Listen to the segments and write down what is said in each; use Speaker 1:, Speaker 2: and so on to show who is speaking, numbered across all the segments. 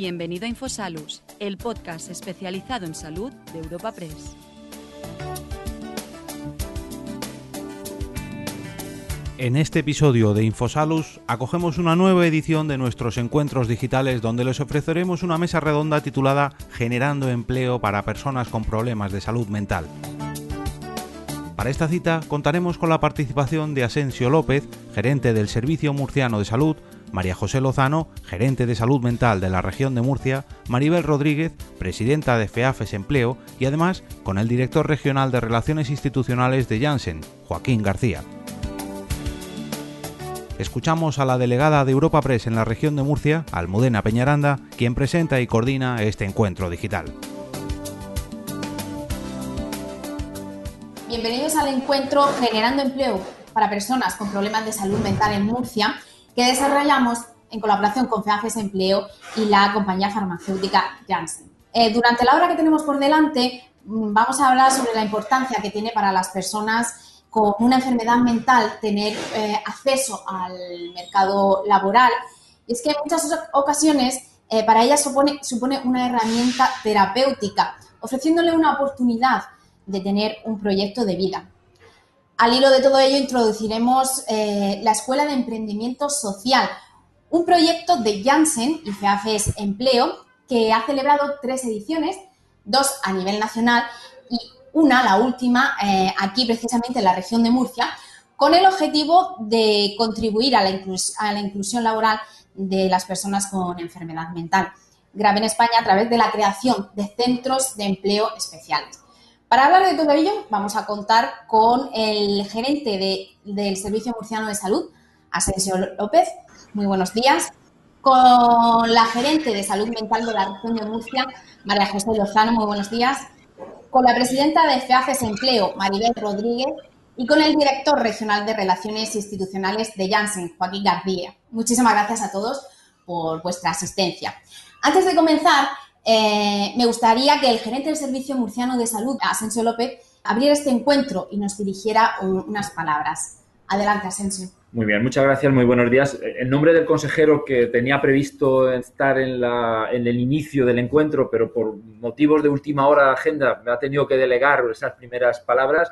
Speaker 1: Bienvenido a Infosalus, el podcast especializado en salud de Europa Press.
Speaker 2: En este episodio de Infosalus acogemos una nueva edición de nuestros encuentros digitales donde les ofreceremos una mesa redonda titulada Generando empleo para personas con problemas de salud mental. Para esta cita contaremos con la participación de Asensio López, gerente del Servicio Murciano de Salud, María José Lozano, gerente de salud mental de la región de Murcia, Maribel Rodríguez, presidenta de FEAFES Empleo y además con el director regional de Relaciones Institucionales de Janssen, Joaquín García. Escuchamos a la delegada de Europa Press en la región de Murcia, Almudena Peñaranda, quien presenta y coordina este encuentro digital.
Speaker 3: Bienvenidos al encuentro Generando Empleo para personas con problemas de salud mental en Murcia que desarrollamos en colaboración con FEAFES Empleo y la compañía farmacéutica Janssen. Eh, durante la hora que tenemos por delante, mm, vamos a hablar sobre la importancia que tiene para las personas con una enfermedad mental tener eh, acceso al mercado laboral. Y es que en muchas ocasiones eh, para ellas supone, supone una herramienta terapéutica, ofreciéndole una oportunidad de tener un proyecto de vida. Al hilo de todo ello, introduciremos eh, la Escuela de Emprendimiento Social, un proyecto de Janssen y FEAFES Empleo que ha celebrado tres ediciones, dos a nivel nacional y una, la última, eh, aquí precisamente en la región de Murcia, con el objetivo de contribuir a la, a la inclusión laboral de las personas con enfermedad mental grave en España a través de la creación de centros de empleo especiales. Para hablar de todo ello, vamos a contar con el gerente del Servicio Murciano de Salud, Asensio López. Muy buenos días. Con la gerente de Salud Mental de la región de Murcia, María José Lozano. Muy buenos días. Con la presidenta de FEAFES Empleo, Maribel Rodríguez. Y con el director regional de Relaciones Institucionales de Janssen, Joaquín García. Muchísimas gracias a todos por vuestra asistencia. Antes de comenzar, eh, me gustaría que el gerente del Servicio Murciano de Salud, Asensio López, abriera este encuentro y nos dirigiera unas palabras. Adelante, Asensio.
Speaker 4: Muy bien, muchas gracias, muy buenos días. En nombre del consejero que tenía previsto estar en, en, el inicio del encuentro, pero por motivos de última hora de agenda me ha tenido que delegar esas primeras palabras,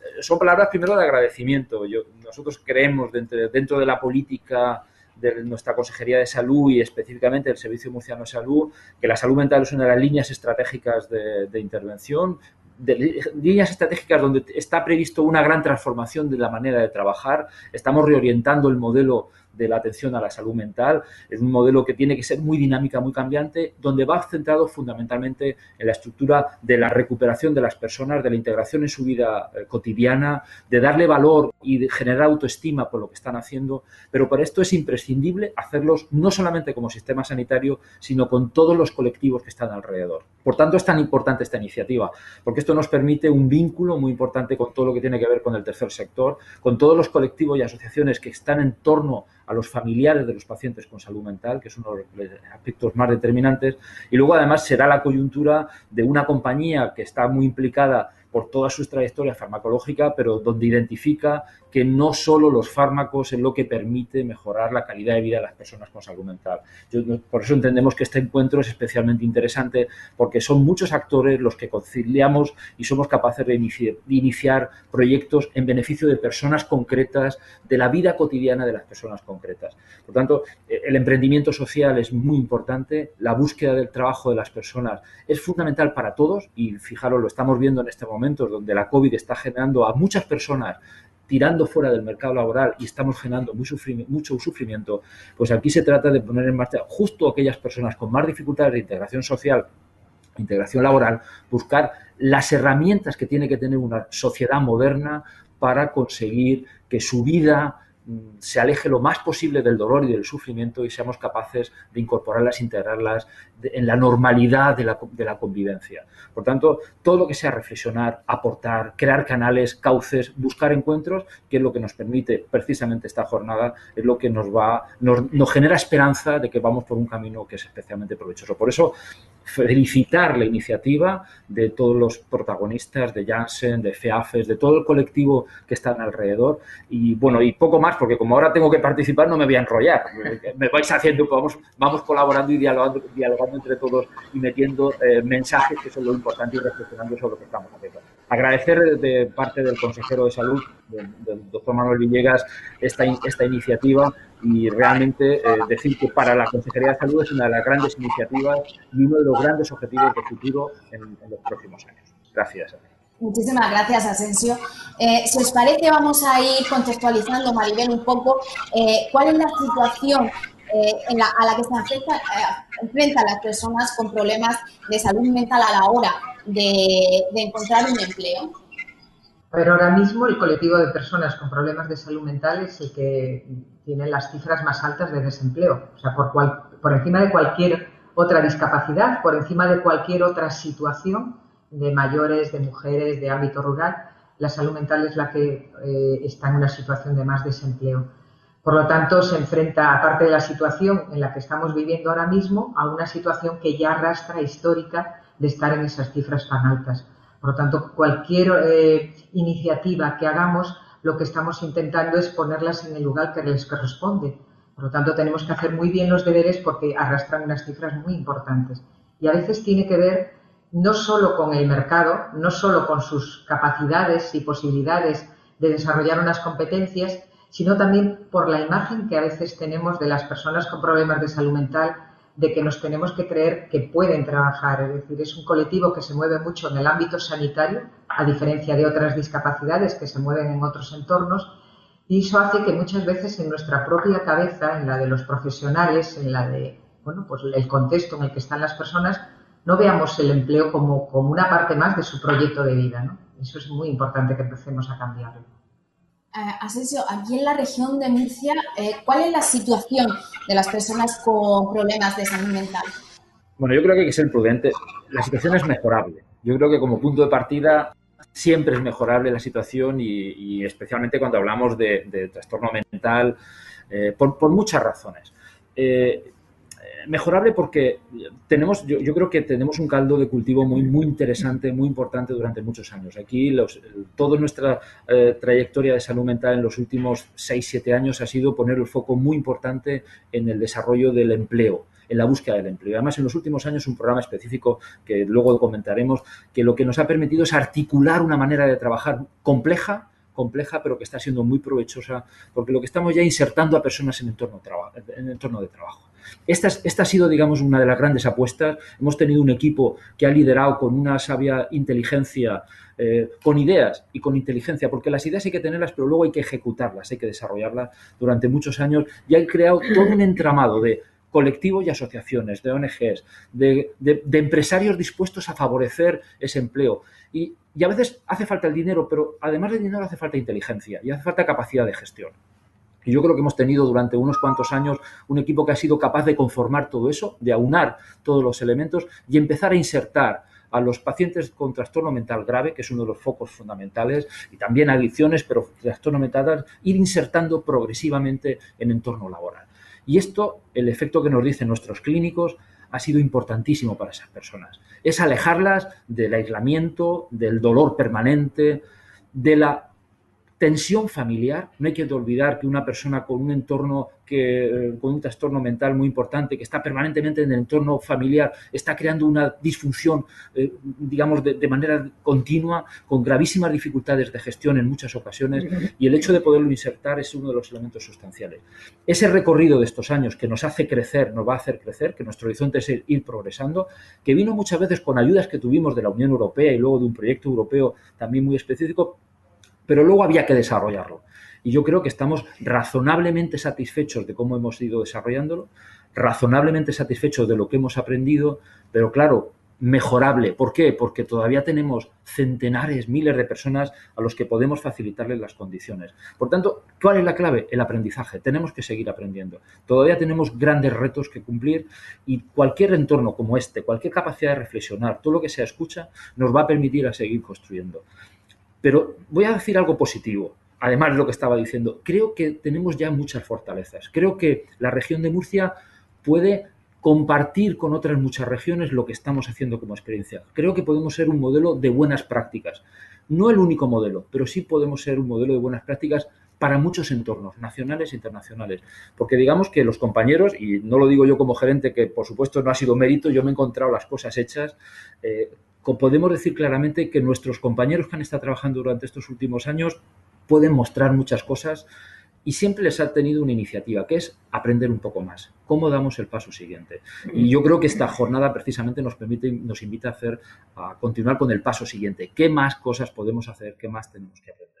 Speaker 4: eh, son palabras primero de agradecimiento. Yo, nosotros creemos dentro, dentro de la política de nuestra Consejería de Salud y específicamente del Servicio Murciano de Salud, que la salud mental es una de las líneas estratégicas de, intervención, de líneas estratégicas donde está previsto una gran transformación de la manera de trabajar. Estamos reorientando el modelo de la atención a la salud mental. Es un modelo que tiene que ser muy dinámica, muy cambiante, donde va centrado fundamentalmente en la estructura de la recuperación de las personas, de la integración en su vida eh, cotidiana, de darle valor y de generar autoestima por lo que están haciendo. Pero para esto es imprescindible hacerlos no solamente como sistema sanitario, sino con todos los colectivos que están alrededor. Por tanto, es tan importante esta iniciativa, porque esto nos permite un vínculo muy importante con todo lo que tiene que ver con el tercer sector, con todos los colectivos y asociaciones que están en torno a los familiares de los pacientes con salud mental, que es uno de los aspectos más determinantes. Y luego, además, será la coyuntura de una compañía que está muy implicada por toda su trayectoria farmacológica, pero donde identifica que no solo los fármacos es lo que permite mejorar la calidad de vida de las personas con salud mental. por eso entendemos que este encuentro es especialmente interesante porque son muchos actores los que conciliamos y somos capaces de iniciar, proyectos en beneficio de personas concretas, de la vida cotidiana de las personas concretas. Por tanto, eh, el emprendimiento social es muy importante, la búsqueda del trabajo de las personas es fundamental para todos y fijaros, lo estamos viendo en este momento donde la COVID está generando a muchas personas tirando fuera del mercado laboral y estamos generando mucho sufrimiento, pues aquí se trata de poner en marcha justo aquellas personas con más dificultades de integración social, integración laboral, buscar las herramientas que tiene que tener una sociedad moderna para conseguir que su vida se aleje lo más posible del dolor y del sufrimiento y seamos capaces de incorporarlas, integrarlas en la normalidad de la, de la, convivencia. Por tanto, todo lo que sea reflexionar, aportar, crear canales, cauces, buscar encuentros, que es lo que nos permite precisamente esta jornada, es lo que nos va, nos, nos genera esperanza de que vamos por un camino que es especialmente provechoso. Por eso, felicitar la iniciativa de todos los protagonistas de Janssen, de FEAFES, de todo el colectivo que están alrededor. Y bueno, y poco más, porque como ahora tengo que participar, no me voy a enrollar. Me vais haciendo, vamos, vamos colaborando y dialogando, dialogando entre todos y metiendo eh, mensajes que son lo importante y reflexionando sobre lo que estamos haciendo. Agradecer de parte del consejero de salud, del, doctor Manuel Villegas, esta, esta iniciativa y realmente eh, decir que para la Consejería de Salud es una de las grandes iniciativas y uno de los grandes objetivos de futuro en, los próximos años. Gracias.
Speaker 3: Muchísimas gracias, Asensio. Eh, si os parece, vamos a ir contextualizando, Maribel, un poco eh, cuál es la situación a la que se enfrentan las personas con problemas de salud mental a la hora de encontrar un empleo.
Speaker 5: Pero ahora mismo el colectivo de personas con problemas de salud mental es el que tiene las cifras más altas de desempleo. O sea, por, por encima de cualquier otra discapacidad, por encima de cualquier otra situación de mayores, de mujeres, de ámbito rural, la salud mental es la que eh, está en una situación de más desempleo. Por lo tanto, se enfrenta, aparte de la situación en la que estamos viviendo ahora mismo, a una situación que ya arrastra histórica de estar en esas cifras tan altas. Por lo tanto, cualquier eh, iniciativa que hagamos, lo que estamos intentando es ponerlas en el lugar que les corresponde. Por lo tanto, tenemos que hacer muy bien los deberes porque arrastran unas cifras muy importantes. Y a veces tiene que ver no solo con el mercado, no solo con sus capacidades y posibilidades de desarrollar unas competencias, sino también por la imagen que a veces tenemos de las personas con problemas de salud mental de que nos tenemos que creer que pueden trabajar. Es decir, es un colectivo que se mueve mucho en el ámbito sanitario, a diferencia de otras discapacidades que se mueven en otros entornos, y eso hace que muchas veces en nuestra propia cabeza, en la de los profesionales, en la de bueno, pues el contexto en el que están las personas, no veamos el empleo como, como una parte más de su proyecto de vida. ¿no? Eso es muy importante que empecemos a cambiarlo.
Speaker 3: Eh, Asensio, aquí en la región de Murcia, eh, ¿cuál es la situación de las personas con problemas de salud mental?
Speaker 4: Bueno, yo creo que hay que ser prudente. La situación es mejorable. Yo creo que como punto de partida siempre es mejorable la situación y, especialmente cuando hablamos de, trastorno mental, eh, por, muchas razones mejorable porque tenemos, yo, creo que tenemos un caldo de cultivo muy, muy interesante, muy importante durante muchos años. Aquí los, toda nuestra eh, trayectoria de salud mental en los últimos 6-7 años ha sido poner el foco muy importante en el desarrollo del empleo en la búsqueda del empleo. Además, en los últimos años un programa específico que luego comentaremos, que lo que nos ha permitido es articular una manera de trabajar compleja, compleja, pero que está siendo muy provechosa, porque lo que estamos ya insertando a personas en en entorno de trabajo. Esta, esta, ha sido, digamos, una de las grandes apuestas. Hemos tenido un equipo que ha liderado con una sabia inteligencia, eh, con ideas y con inteligencia, porque las ideas hay que tenerlas, pero luego hay que ejecutarlas, hay que desarrollarlas durante muchos años y han creado todo un entramado de colectivos y asociaciones, de ONGs, de, empresarios dispuestos a favorecer ese empleo. Y, y a veces hace falta el dinero, pero además del dinero hace falta inteligencia y hace falta capacidad de gestión. Y yo creo que hemos tenido durante unos cuantos años un equipo que ha sido capaz de conformar todo eso, de aunar todos los elementos y empezar a insertar a los pacientes con trastorno mental grave, que es uno de los focos fundamentales, y también adicciones, pero trastorno mental, ir insertando progresivamente en entorno laboral. Y esto, el efecto que nos dicen nuestros clínicos, ha sido importantísimo para esas personas. Es alejarlas del aislamiento, del dolor permanente, de la tensión familiar. No hay que olvidar que una persona con un entorno, que, eh, con un trastorno mental muy importante, que está permanentemente en el entorno familiar, está creando una disfunción, eh, digamos, de, manera continua, con gravísimas dificultades de gestión en muchas ocasiones, y el hecho de poderlo insertar es uno de los elementos sustanciales. Ese recorrido de estos años que nos hace crecer, nos va a hacer crecer, que nuestro horizonte es ir progresando, que vino muchas veces con ayudas que tuvimos de la Unión Europea y luego de un proyecto europeo también muy específico, pero luego había que desarrollarlo. Y yo creo que estamos razonablemente satisfechos de cómo hemos ido desarrollándolo, razonablemente satisfechos de lo que hemos aprendido, pero claro, mejorable. ¿Por qué? Porque todavía tenemos centenares, miles de personas a los que podemos facilitarles las condiciones. Por tanto, ¿cuál es la clave? El aprendizaje. Tenemos que seguir aprendiendo. Todavía tenemos grandes retos que cumplir y cualquier entorno como este, cualquier capacidad de reflexionar, todo lo que sea escucha, nos va a permitir a seguir construyendo. Pero voy a decir algo positivo, además de lo que estaba diciendo. Creo que tenemos ya muchas fortalezas. Creo que la región de Murcia puede compartir con otras muchas regiones lo que estamos haciendo como experiencia. Creo que podemos ser un modelo de buenas prácticas. No el único modelo, pero sí podemos ser un modelo de buenas prácticas para muchos entornos, nacionales e internacionales. Porque digamos que los compañeros, y no lo digo yo como gerente, que por supuesto no ha sido mérito, yo me he encontrado las cosas hechas, eh, podemos decir claramente que nuestros compañeros que han estado trabajando durante estos últimos años pueden mostrar muchas cosas y siempre les ha tenido una iniciativa, que es aprender un poco más. ¿Cómo damos el paso siguiente? Y yo creo que esta jornada precisamente nos permite, nos invita a hacer, a continuar con el paso siguiente. ¿Qué más cosas podemos hacer? ¿Qué más tenemos que aprender?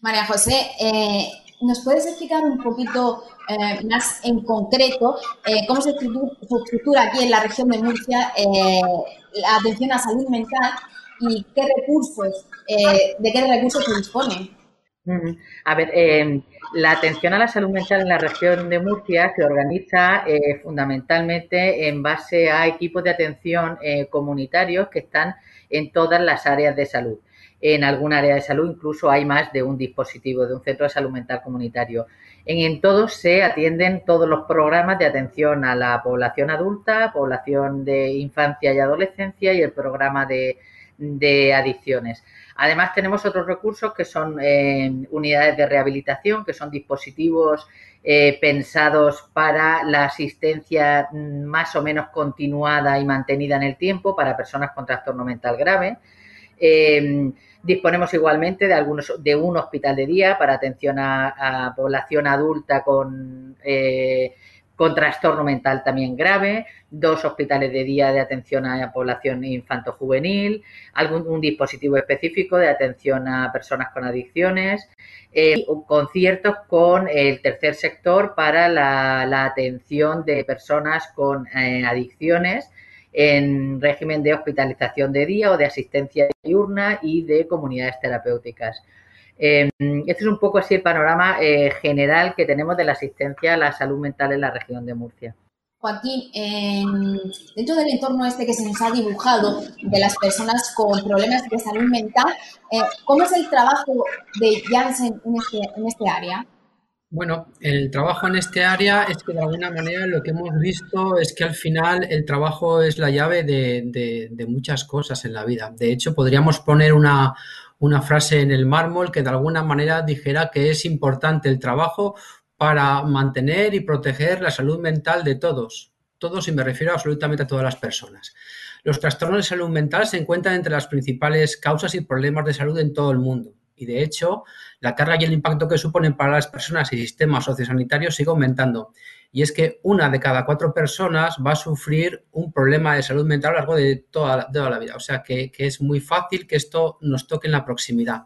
Speaker 3: María José, eh, ¿nos puedes explicar un poquito eh, más en concreto eh, cómo se estructura aquí en la región de Murcia la atención a salud mental y qué recursos, de qué recursos se disponen?
Speaker 6: A ver, eh, la atención a la salud mental en la región de Murcia se organiza eh, fundamentalmente en base a equipos de atención comunitarios que están en todas las áreas de salud. En algún área de salud incluso hay más de un dispositivo de un centro de salud mental comunitario. En, todos se atienden todos los programas de atención a la población adulta, población de infancia y adolescencia y el programa de, de adicciones. Además, tenemos otros recursos que son eh, unidades de rehabilitación, que son dispositivos eh, pensados para la asistencia mm, más o menos continuada y mantenida en el tiempo para personas con trastorno mental grave. Eh, disponemos igualmente de algunos de un hospital de día para atención a, población adulta con con trastorno mental también grave, dos hospitales de día de atención a la población infanto-juvenil, algún un dispositivo específico de atención a personas con adicciones, eh, conciertos con el tercer sector para la, atención de personas con eh, adicciones en régimen de hospitalización de día o de asistencia diurna y de comunidades terapéuticas. Eh, este es un poco así el panorama eh, general que tenemos de la asistencia a la salud mental en la región de Murcia.
Speaker 3: Joaquín, dentro del entorno este que se nos ha dibujado de las personas con problemas de salud mental, eh, ¿cómo es el trabajo de Janssen en este, en este área?
Speaker 7: Bueno, el trabajo en este área es que de alguna manera lo que hemos visto es que al final el trabajo es la llave de muchas cosas en la vida. De hecho, podríamos poner una, una frase en el mármol que de alguna manera dijera que es importante el trabajo para mantener y proteger la salud mental de todos. Todos y me refiero absolutamente a todas las personas. Los trastornos de salud mental se encuentran entre las principales causas y problemas de salud en todo el mundo. Y de hecho, la carga y el impacto que suponen para las personas y sistemas sociosanitarios sigue aumentando y es que una de cada cuatro personas va a sufrir un problema de salud mental a lo largo de toda, la vida. O sea que, es muy fácil que esto nos toque en la proximidad.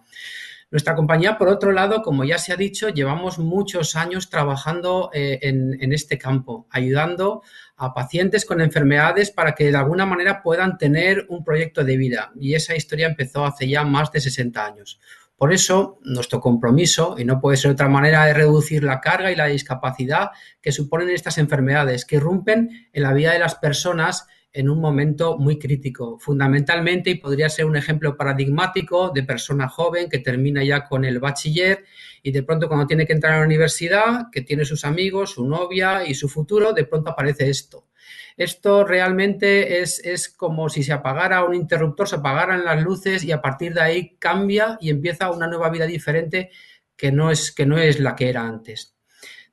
Speaker 7: Nuestra compañía, por otro lado, como ya se ha dicho, llevamos muchos años trabajando eh, en, en, este campo, ayudando a pacientes con enfermedades para que de alguna manera puedan tener un proyecto de vida. Y esa historia empezó hace ya más de 60 años. Por eso, nuestro compromiso, y no puede ser otra manera de reducir la carga y la discapacidad que suponen estas enfermedades, que irrumpen en la vida de las personas en un momento muy crítico, fundamentalmente, y podría ser un ejemplo paradigmático de persona joven que termina ya con el bachiller y de pronto cuando tiene que entrar a la universidad, que tiene sus amigos, su novia y su futuro, de pronto aparece esto. Esto realmente es, es, como si se apagara un interruptor, se apagaran las luces y a partir de ahí cambia y empieza una nueva vida diferente que no es, que no es la que era antes.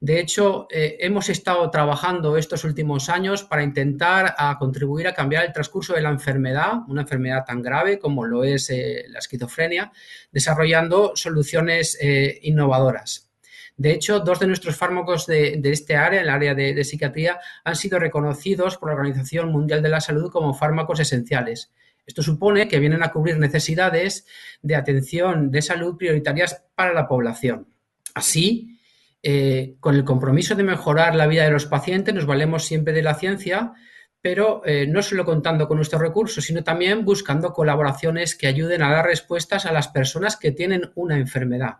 Speaker 7: De hecho, eh, hemos estado trabajando estos últimos años para intentar contribuir a cambiar el transcurso de la enfermedad, una enfermedad tan grave como lo es eh, la esquizofrenia, desarrollando soluciones eh, innovadoras. De hecho, dos de nuestros fármacos de, este área, el área de, psiquiatría, han sido reconocidos por la Organización Mundial de la Salud como fármacos esenciales. Esto supone que vienen a cubrir necesidades de atención de salud prioritarias para la población. Así, eh, con el compromiso de mejorar la vida de los pacientes, nos valemos siempre de la ciencia, pero eh, no solo contando con nuestros recursos, sino también buscando colaboraciones que ayuden a dar respuestas a las personas que tienen una enfermedad.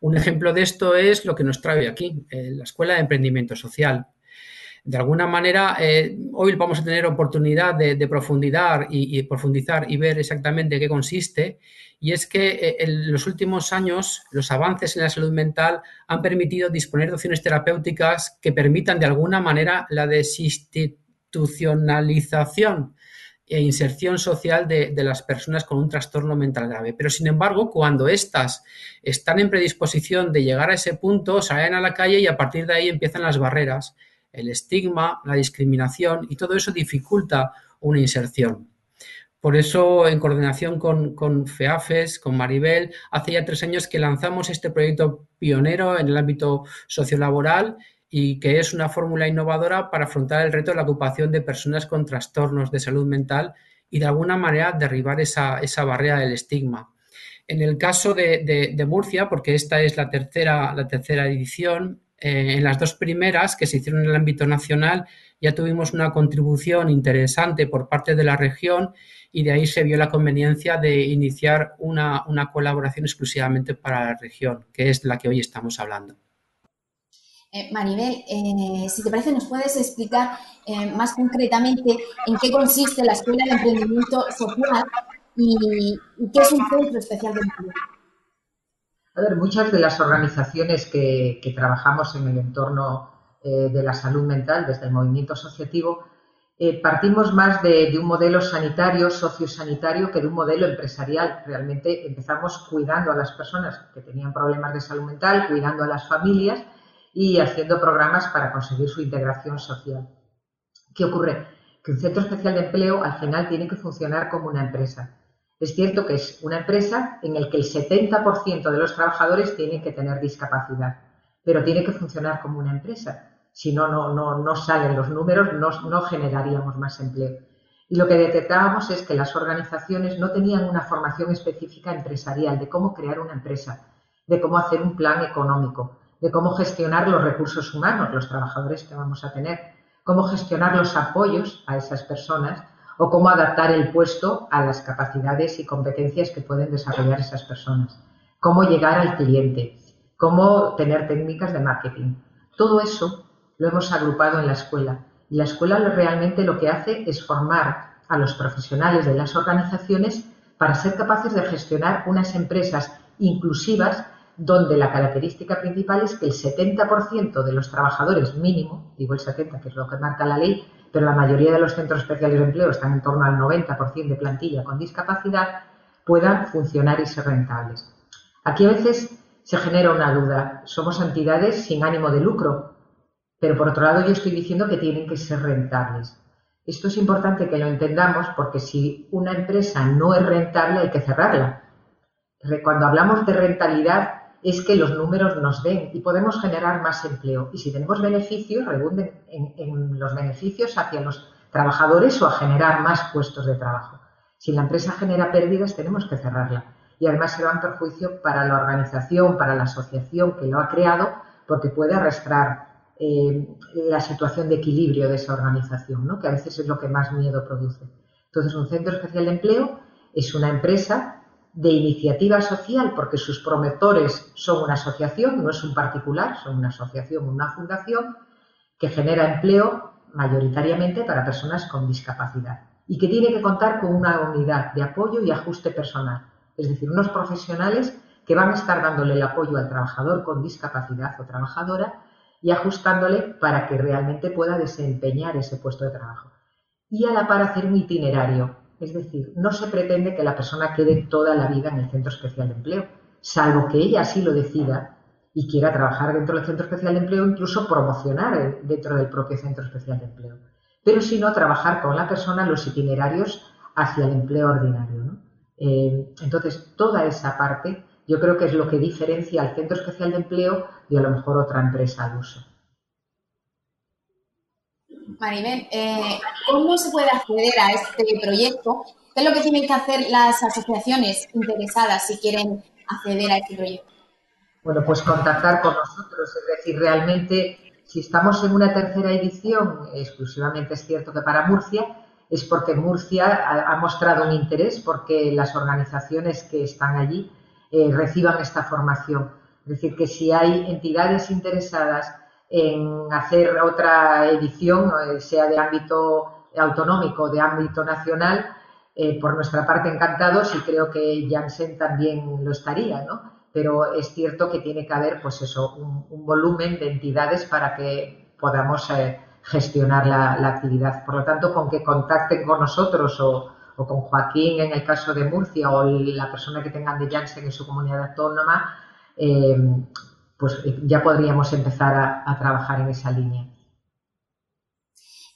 Speaker 7: Un ejemplo de esto es lo que nos trae aquí, eh, la Escuela de Emprendimiento Social. De alguna manera, eh, hoy vamos a tener oportunidad de, profundizar y, profundizar y ver exactamente qué consiste. Y es que eh, en los últimos años los avances en la salud mental han permitido disponer de opciones terapéuticas que permitan de alguna manera la desinstitucionalización e inserción social de, las personas con un trastorno mental grave. Pero, sin embargo, cuando éstas están en predisposición de llegar a ese punto, salen a la calle y a partir de ahí empiezan las barreras, el estigma, la discriminación y todo eso dificulta una inserción. Por eso, en coordinación con, con, FEAFES, con Maribel, hace ya tres años que lanzamos este proyecto pionero en el ámbito sociolaboral y que es una fórmula innovadora para afrontar el reto de la ocupación de personas con trastornos de salud mental y de alguna manera derribar esa, barrera del estigma. En el caso de, Murcia, porque esta es la tercera, la tercera edición, eh, en las dos primeras que se hicieron en el ámbito nacional ya tuvimos una contribución interesante por parte de la región y de ahí se vio la conveniencia de iniciar una, una colaboración exclusivamente para la región, que es la que hoy estamos hablando.
Speaker 3: Eh, Maribel, eh, si te parece, nos puedes explicar eh, más concretamente en qué consiste la Escuela de Emprendimiento Social y, qué es un centro especial de empleo.
Speaker 5: A ver, muchas de las organizaciones que, trabajamos en el entorno de la salud mental desde el movimiento asociativo partimos más de, de, un modelo sanitario, sociosanitario, que de un modelo empresarial. Realmente empezamos cuidando a las personas que tenían problemas de salud mental, cuidando a las familias y haciendo programas para conseguir su integración social. ¿Qué ocurre? Que un centro especial de empleo al final tiene que funcionar como una empresa. Es cierto que es una empresa en la que el 70% de los trabajadores tienen que tener discapacidad, pero tiene que funcionar como una empresa. Si no, no, no, no salen los números, no, no generaríamos más empleo. Y lo que detectábamos es que las organizaciones no tenían una formación específica empresarial de cómo crear una empresa, de cómo hacer un plan económico, de cómo gestionar los recursos humanos, los trabajadores que vamos a tener, cómo gestionar los apoyos a esas personas o cómo adaptar el puesto a las capacidades y competencias que pueden desarrollar esas personas, cómo llegar al cliente, cómo tener técnicas de marketing. Todo eso lo hemos agrupado en la escuela y la escuela realmente lo que hace es formar a los profesionales de las organizaciones para ser capaces de gestionar unas empresas inclusivas donde la característica principal es que el 70% de los trabajadores mínimo, digo el 70, que es lo que marca la ley, pero la mayoría de los centros especiales de empleo están en torno al 90% de plantilla con discapacidad, puedan funcionar y ser rentables. Aquí a veces se genera una duda. Somos entidades sin ánimo de lucro, pero por otro lado yo estoy diciendo que tienen que ser rentables. Esto es importante que lo entendamos porque si una empresa no es rentable hay que cerrarla. Cuando hablamos de rentabilidad es que los números nos den y podemos generar más empleo. Y si tenemos beneficios, rebunden en, los beneficios hacia los trabajadores o a generar más puestos de trabajo. Si la empresa genera pérdidas, tenemos que cerrarla. Y además será un perjuicio para la organización, para la asociación que lo ha creado, porque puede arrastrar eh, la situación de equilibrio de esa organización, ¿no? que a veces es lo que más miedo produce. Entonces, un centro especial de empleo es una empresa de iniciativa social, porque sus promotores son una asociación, no es un particular, son una asociación, una fundación, que genera empleo mayoritariamente para personas con discapacidad y que tiene que contar con una unidad de apoyo y ajuste personal, es decir, unos profesionales que van a estar dándole el apoyo al trabajador con discapacidad o trabajadora y ajustándole para que realmente pueda desempeñar ese puesto de trabajo. Y a la par hacer un itinerario es decir, no se pretende que la persona quede toda la vida en el centro especial de empleo, salvo que ella así lo decida y quiera trabajar dentro del centro especial de empleo, incluso promocionar dentro del propio centro especial de empleo. Pero si no, trabajar con la persona los itinerarios hacia el empleo ordinario. Eh, entonces, toda esa parte yo creo que es lo que diferencia al centro especial de empleo de a lo mejor otra empresa al uso.
Speaker 3: Maribel, eh, ¿cómo se puede acceder a este proyecto? ¿Qué es lo que tienen que hacer las asociaciones interesadas si quieren acceder a este proyecto?
Speaker 5: Bueno, pues contactar con nosotros, es decir, realmente si estamos en una tercera edición, exclusivamente es cierto que para Murcia, es porque Murcia ha, mostrado un interés porque las organizaciones que están allí eh, reciban esta formación. Es decir, que si hay entidades interesadas en hacer otra edición, eh, sea de ámbito autonómico o de ámbito nacional, eh, por nuestra parte encantados y creo que Janssen también lo estaría, ¿no? Pero es cierto que tiene que haber, pues eso, un, volumen de entidades para que podamos eh, gestionar la, actividad. Por lo tanto, con que contacten con nosotros o, con Joaquín en el caso de Murcia o la persona que tengan de Janssen en su comunidad autónoma, pues ya podríamos empezar a trabajar en esa línea.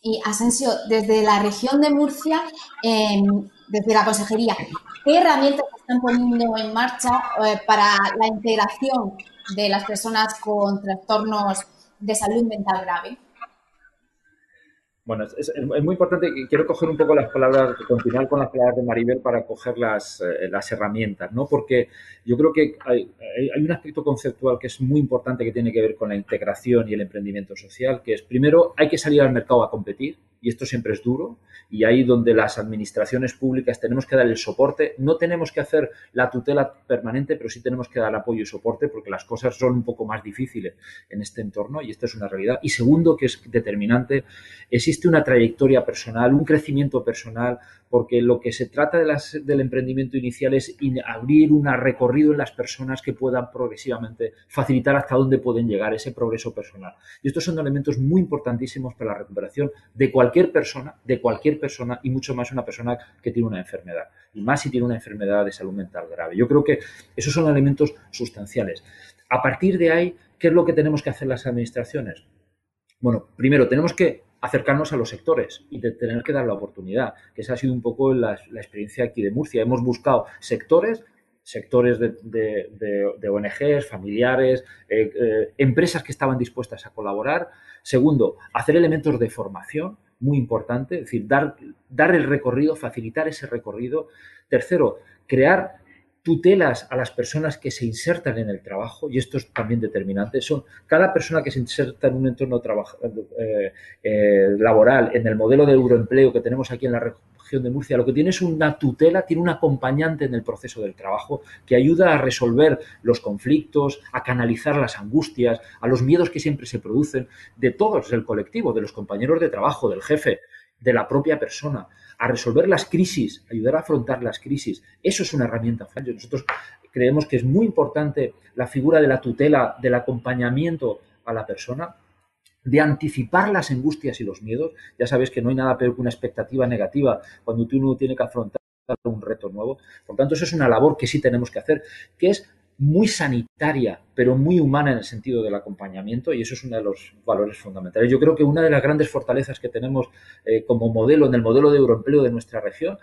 Speaker 3: Y Asensio, desde la región de Murcia, em, desde la Consejería, ¿qué herramientas están poniendo en marcha eh, para la integración de las personas con trastornos de salud mental grave?
Speaker 4: Bueno, es, muy importante, quiero coger un poco las palabras, continuar con las palabras de Maribel para coger las, eh, las herramientas, ¿no? Porque yo creo que hay, hay, un aspecto conceptual que es muy importante que tiene que ver con la integración y el emprendimiento social, que es, primero, hay que salir al mercado a competir, y esto siempre es duro, y ahí donde las administraciones públicas tenemos que dar el soporte, no tenemos que hacer la tutela permanente, pero sí tenemos que dar apoyo y soporte porque las cosas son un poco más difíciles en este entorno y esta es una realidad. Y segundo, que es determinante, existe una trayectoria personal, un crecimiento personal, porque lo que se trata de las, del emprendimiento inicial es abrir un recorrido en las personas que puedan progresivamente facilitar hasta dónde pueden llegar ese progreso personal. Y estos son elementos muy importantísimos para la recuperación de cualquier persona, de cualquier persona y mucho más una persona que tiene una enfermedad, y más si tiene una enfermedad de salud mental grave. Yo creo que esos son elementos sustanciales. A partir de ahí, ¿qué es lo que tenemos que hacer las administraciones? Bueno, primero tenemos que acercarnos a los sectores y de tener que dar la oportunidad, que esa ha sido un poco la, experiencia aquí de Murcia. Hemos buscado sectores sectores de, ONGs, familiares, eh, eh, empresas que estaban dispuestas a colaborar. Segundo, hacer elementos de formación, muy importante, es decir, dar, dar el recorrido, facilitar ese recorrido. Tercero, crear tutelas a las personas que se insertan en el trabajo, y esto es también determinante, son cada persona que se inserta en un entorno eh, eh, laboral, en el modelo de euroempleo que tenemos aquí en la región de Murcia, lo que tiene es una tutela, tiene un acompañante en el proceso del trabajo que ayuda a resolver los conflictos, a canalizar las angustias, a los miedos que siempre se producen de todos el colectivo, de los compañeros de trabajo, del jefe, de la propia persona, a resolver las crisis, ayudar a afrontar las crisis. Eso es una herramienta. Nosotros creemos que es muy importante la figura de la tutela, del acompañamiento a la persona, de anticipar las angustias y los miedos. Ya sabes que no hay nada peor que una expectativa negativa cuando uno tiene que afrontar un reto nuevo. Por tanto, eso es una labor que sí tenemos que hacer, que es muy sanitaria, pero muy humana en el sentido del acompañamiento, y eso es uno de los valores fundamentales. Yo creo que una de las grandes fortalezas que tenemos eh, como modelo, en el modelo de euroempleo de nuestra región,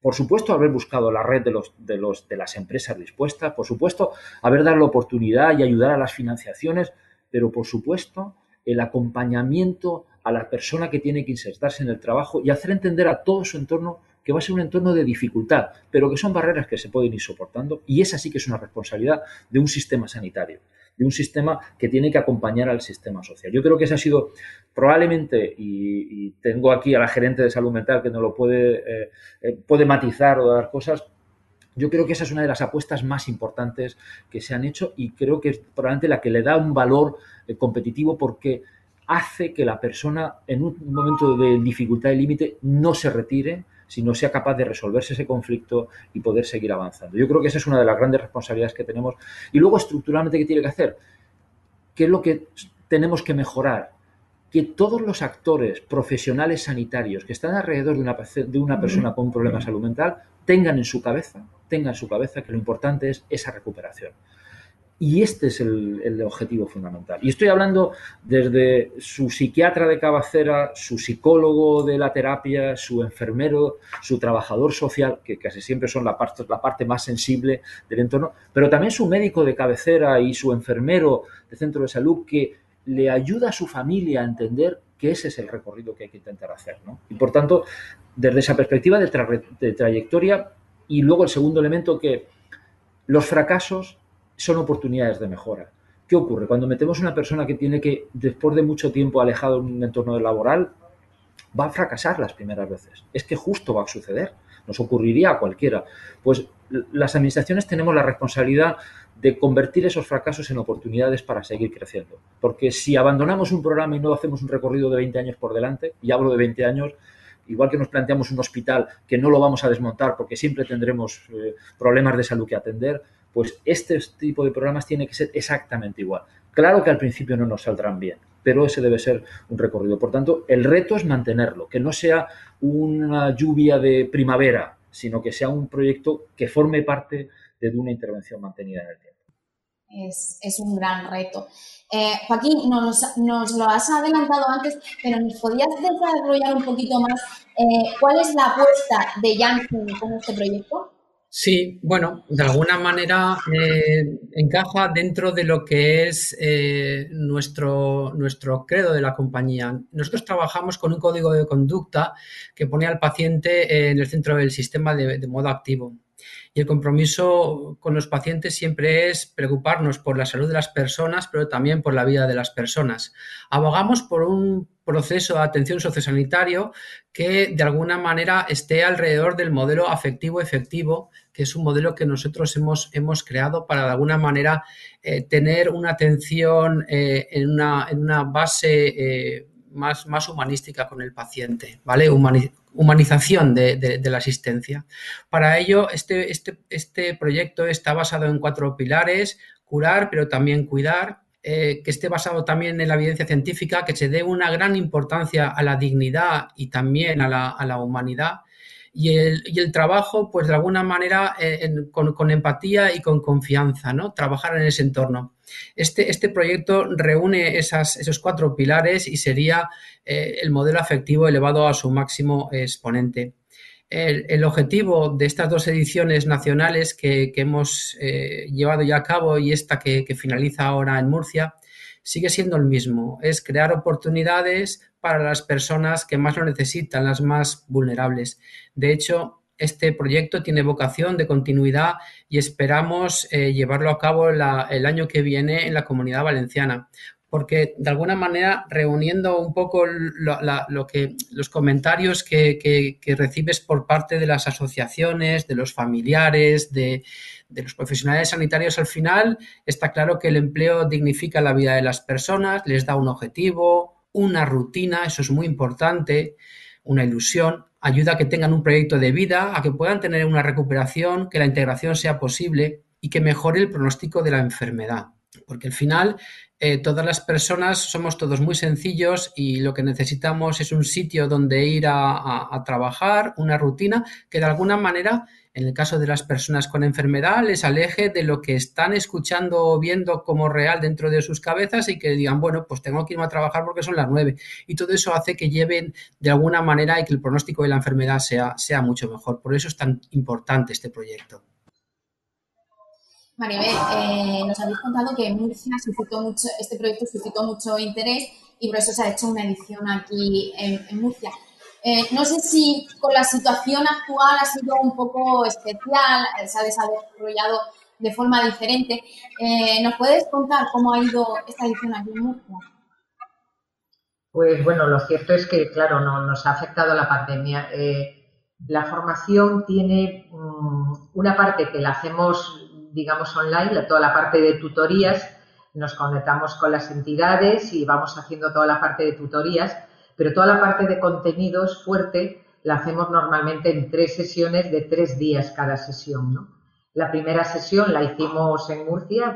Speaker 4: por supuesto, haber buscado la red de, los, de, los, de las empresas dispuestas, por supuesto, haber dado la oportunidad y ayudar a las financiaciones, pero por supuesto, el acompañamiento a la persona que tiene que insertarse en el trabajo y hacer entender a todo su entorno que va a ser un entorno de dificultad, pero que son barreras que se pueden ir soportando y esa sí que es una responsabilidad de un sistema sanitario, de un sistema que tiene que acompañar al sistema social. Yo creo que esa ha sido probablemente, y, tengo aquí a la gerente de salud mental que no lo puede, eh, eh, puede matizar o dar cosas, yo creo que esa es una de las apuestas más importantes que se han hecho y creo que es probablemente la que le da un valor eh, competitivo porque hace que la persona en un momento de dificultad y límite no se retire, si no sea capaz de resolverse ese conflicto y poder seguir avanzando. Yo creo que esa es una de las grandes responsabilidades que tenemos. Y luego, estructuralmente, ¿qué tiene que hacer? ¿Qué es lo que tenemos que mejorar? Que todos los actores profesionales sanitarios que están alrededor de una, de una persona con un problema de salud mental tengan en su cabeza, tengan en su cabeza que lo importante es esa recuperación. Y este es el, objetivo fundamental. Y estoy hablando desde su psiquiatra de cabecera, su psicólogo de la terapia, su enfermero, su trabajador social, que casi siempre son la parte, la parte más sensible del entorno, pero también su médico de cabecera y su enfermero de centro de salud que le ayuda a su familia a entender que ese es el recorrido que hay que intentar hacer. Y por tanto, desde esa perspectiva de trayectoria, y luego el segundo elemento que los fracasos son oportunidades de mejora. ¿Qué ocurre? Cuando metemos una persona que tiene que, después de mucho tiempo alejado en un entorno laboral, va a fracasar las primeras veces. Es que justo va a suceder. nos ocurriría a cualquiera. Pues las administraciones tenemos la responsabilidad de convertir esos fracasos en oportunidades para seguir creciendo. Porque si abandonamos un programa y no hacemos un recorrido de 20 años por delante, y hablo de 20 años, igual que nos planteamos un hospital que no lo vamos a desmontar porque siempre tendremos eh, problemas de salud que atender, pues este tipo de programas tiene que ser exactamente igual. Claro que al principio no nos saldrán bien, pero ese debe ser un recorrido. Por tanto, el reto es mantenerlo, que no sea una lluvia de primavera, sino que sea un proyecto que forme parte de una intervención mantenida en el tiempo.
Speaker 3: Es, un gran reto. Eh, Joaquín, nos, lo has adelantado antes, pero ¿nos podías desarrollar un poquito más eh, cuál es la apuesta de Janssen con este proyecto?
Speaker 7: Sí, bueno, de alguna manera eh, encaja dentro de lo que es eh, nuestro, nuestro credo de la compañía. Nosotros trabajamos con un código de conducta que pone al paciente en el centro del sistema de modo activo. Y el compromiso con los pacientes siempre es preocuparnos por la salud de las personas, pero también por la vida de las personas. Abogamos por un proceso de atención sociosanitario que de alguna manera esté alrededor del modelo afectivo efectivo, que es un modelo que nosotros hemos, hemos creado para de alguna manera eh, tener una atención eh, en, una, en, una, base eh, más, más humanística con el paciente, ¿vale? humanización de, la asistencia. Para ello, este, este, este proyecto está basado en cuatro pilares, curar, pero también cuidar, eh, que esté basado también en la evidencia científica, que se dé una gran importancia a la dignidad y también a la, a la humanidad y el, y el trabajo, pues de alguna manera, eh, con, empatía y con confianza, ¿no? Trabajar en ese entorno. Este, este proyecto reúne esos cuatro pilares y sería eh, el modelo afectivo elevado a su máximo exponente. El, objetivo de estas dos ediciones nacionales que, hemos eh, llevado ya a cabo y esta que finaliza ahora en Murcia sigue siendo el mismo, es crear oportunidades para las personas que más lo necesitan, las más vulnerables. De hecho, este proyecto tiene vocación de continuidad y esperamos eh, llevarlo a cabo el año que viene en la comunidad valenciana. Porque de alguna manera reuniendo un poco lo, que los comentarios que, recibes por parte de las asociaciones, de los familiares, de, de, los profesionales sanitarios, al final está claro que el empleo dignifica la vida de las personas, les da un objetivo, una rutina, eso es muy importante, una ilusión, ayuda a que tengan un proyecto de vida, a que puedan tener una recuperación, que la integración sea posible y que mejore el pronóstico de la enfermedad. Porque al final eh, todas las personas somos todos muy sencillos y lo que necesitamos es un sitio donde ir a trabajar, una rutina que de alguna manera en el caso de las personas con enfermedad, les aleje de lo que están escuchando o viendo como real dentro de sus cabezas y que digan, bueno, pues tengo que irme a trabajar porque son las nueve. Y todo eso hace que lleven de alguna manera y que el pronóstico de la enfermedad sea, mucho mejor. Por eso es tan importante este proyecto.
Speaker 3: Maribel, eh, nos habéis contado que en Murcia suscitó mucho, este proyecto suscitó mucho interés y por eso se ha hecho una edición aquí en Murcia. Eh, no sé si con la situación actual ha sido un poco especial, eh, se ha desarrollado de forma diferente. Eh, ¿Nos puedes contar cómo ha ido esta edición aquí en?
Speaker 5: Pues bueno, lo cierto es que, claro, no, nos ha afectado la pandemia. la formación tiene mm, una parte que la hacemos, digamos, online, toda la parte de tutorías, nos conectamos con las entidades y vamos haciendo toda la parte de tutorías pero toda la parte de contenidos fuerte la hacemos normalmente en tres sesiones de tres días cada sesión. La primera sesión la hicimos en Murcia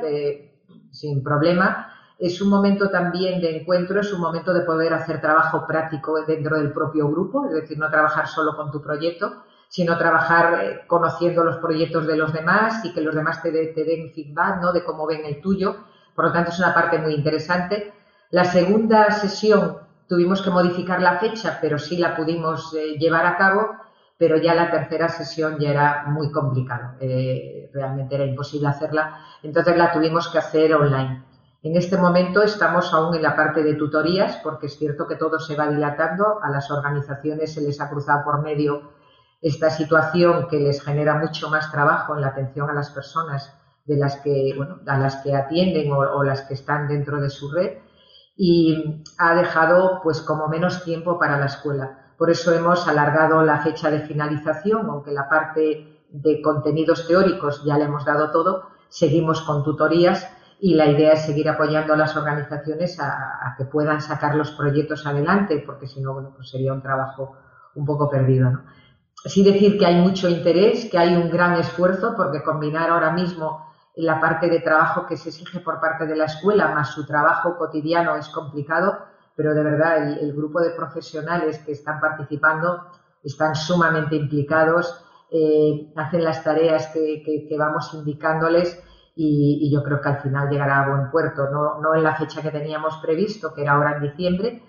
Speaker 5: sin problema. Es un momento también de encuentro, es un momento de poder hacer trabajo práctico dentro del propio grupo, es decir, no trabajar solo con tu proyecto, sino trabajar eh, conociendo los proyectos de los demás y que los demás te, te den feedback ¿no? de cómo ven el tuyo. Por lo tanto, es una parte muy interesante. La segunda sesión Tuvimos que modificar la fecha, pero sí la pudimos eh, llevar a cabo, pero ya la tercera sesión ya era muy complicado, eh, realmente era imposible hacerla, entonces la tuvimos que hacer online. En este momento estamos aún en la parte de tutorías, porque es cierto que todo se va dilatando, a las organizaciones se les ha cruzado por medio esta situación que les genera mucho más trabajo en la atención a las personas de las que, bueno, a las que atienden o las que están dentro de su red y ha dejado pues como menos tiempo para la escuela. Por eso hemos alargado la fecha de finalización, aunque la parte de contenidos teóricos ya le hemos dado todo, seguimos con tutorías y la idea es seguir apoyando a las organizaciones a, que puedan sacar los proyectos adelante, porque si no, bueno, pues sería un trabajo un poco perdido. Sí decir que hay mucho interés, que hay un gran esfuerzo, porque combinar ahora mismo la parte de trabajo que se exige por parte de la escuela más su trabajo cotidiano es complicado, pero de verdad el, grupo de profesionales que están participando están sumamente implicados, eh, hacen las tareas que, vamos indicándoles y, yo creo que al final llegará a buen puerto, no, no en la fecha que teníamos previsto, que era ahora en diciembre,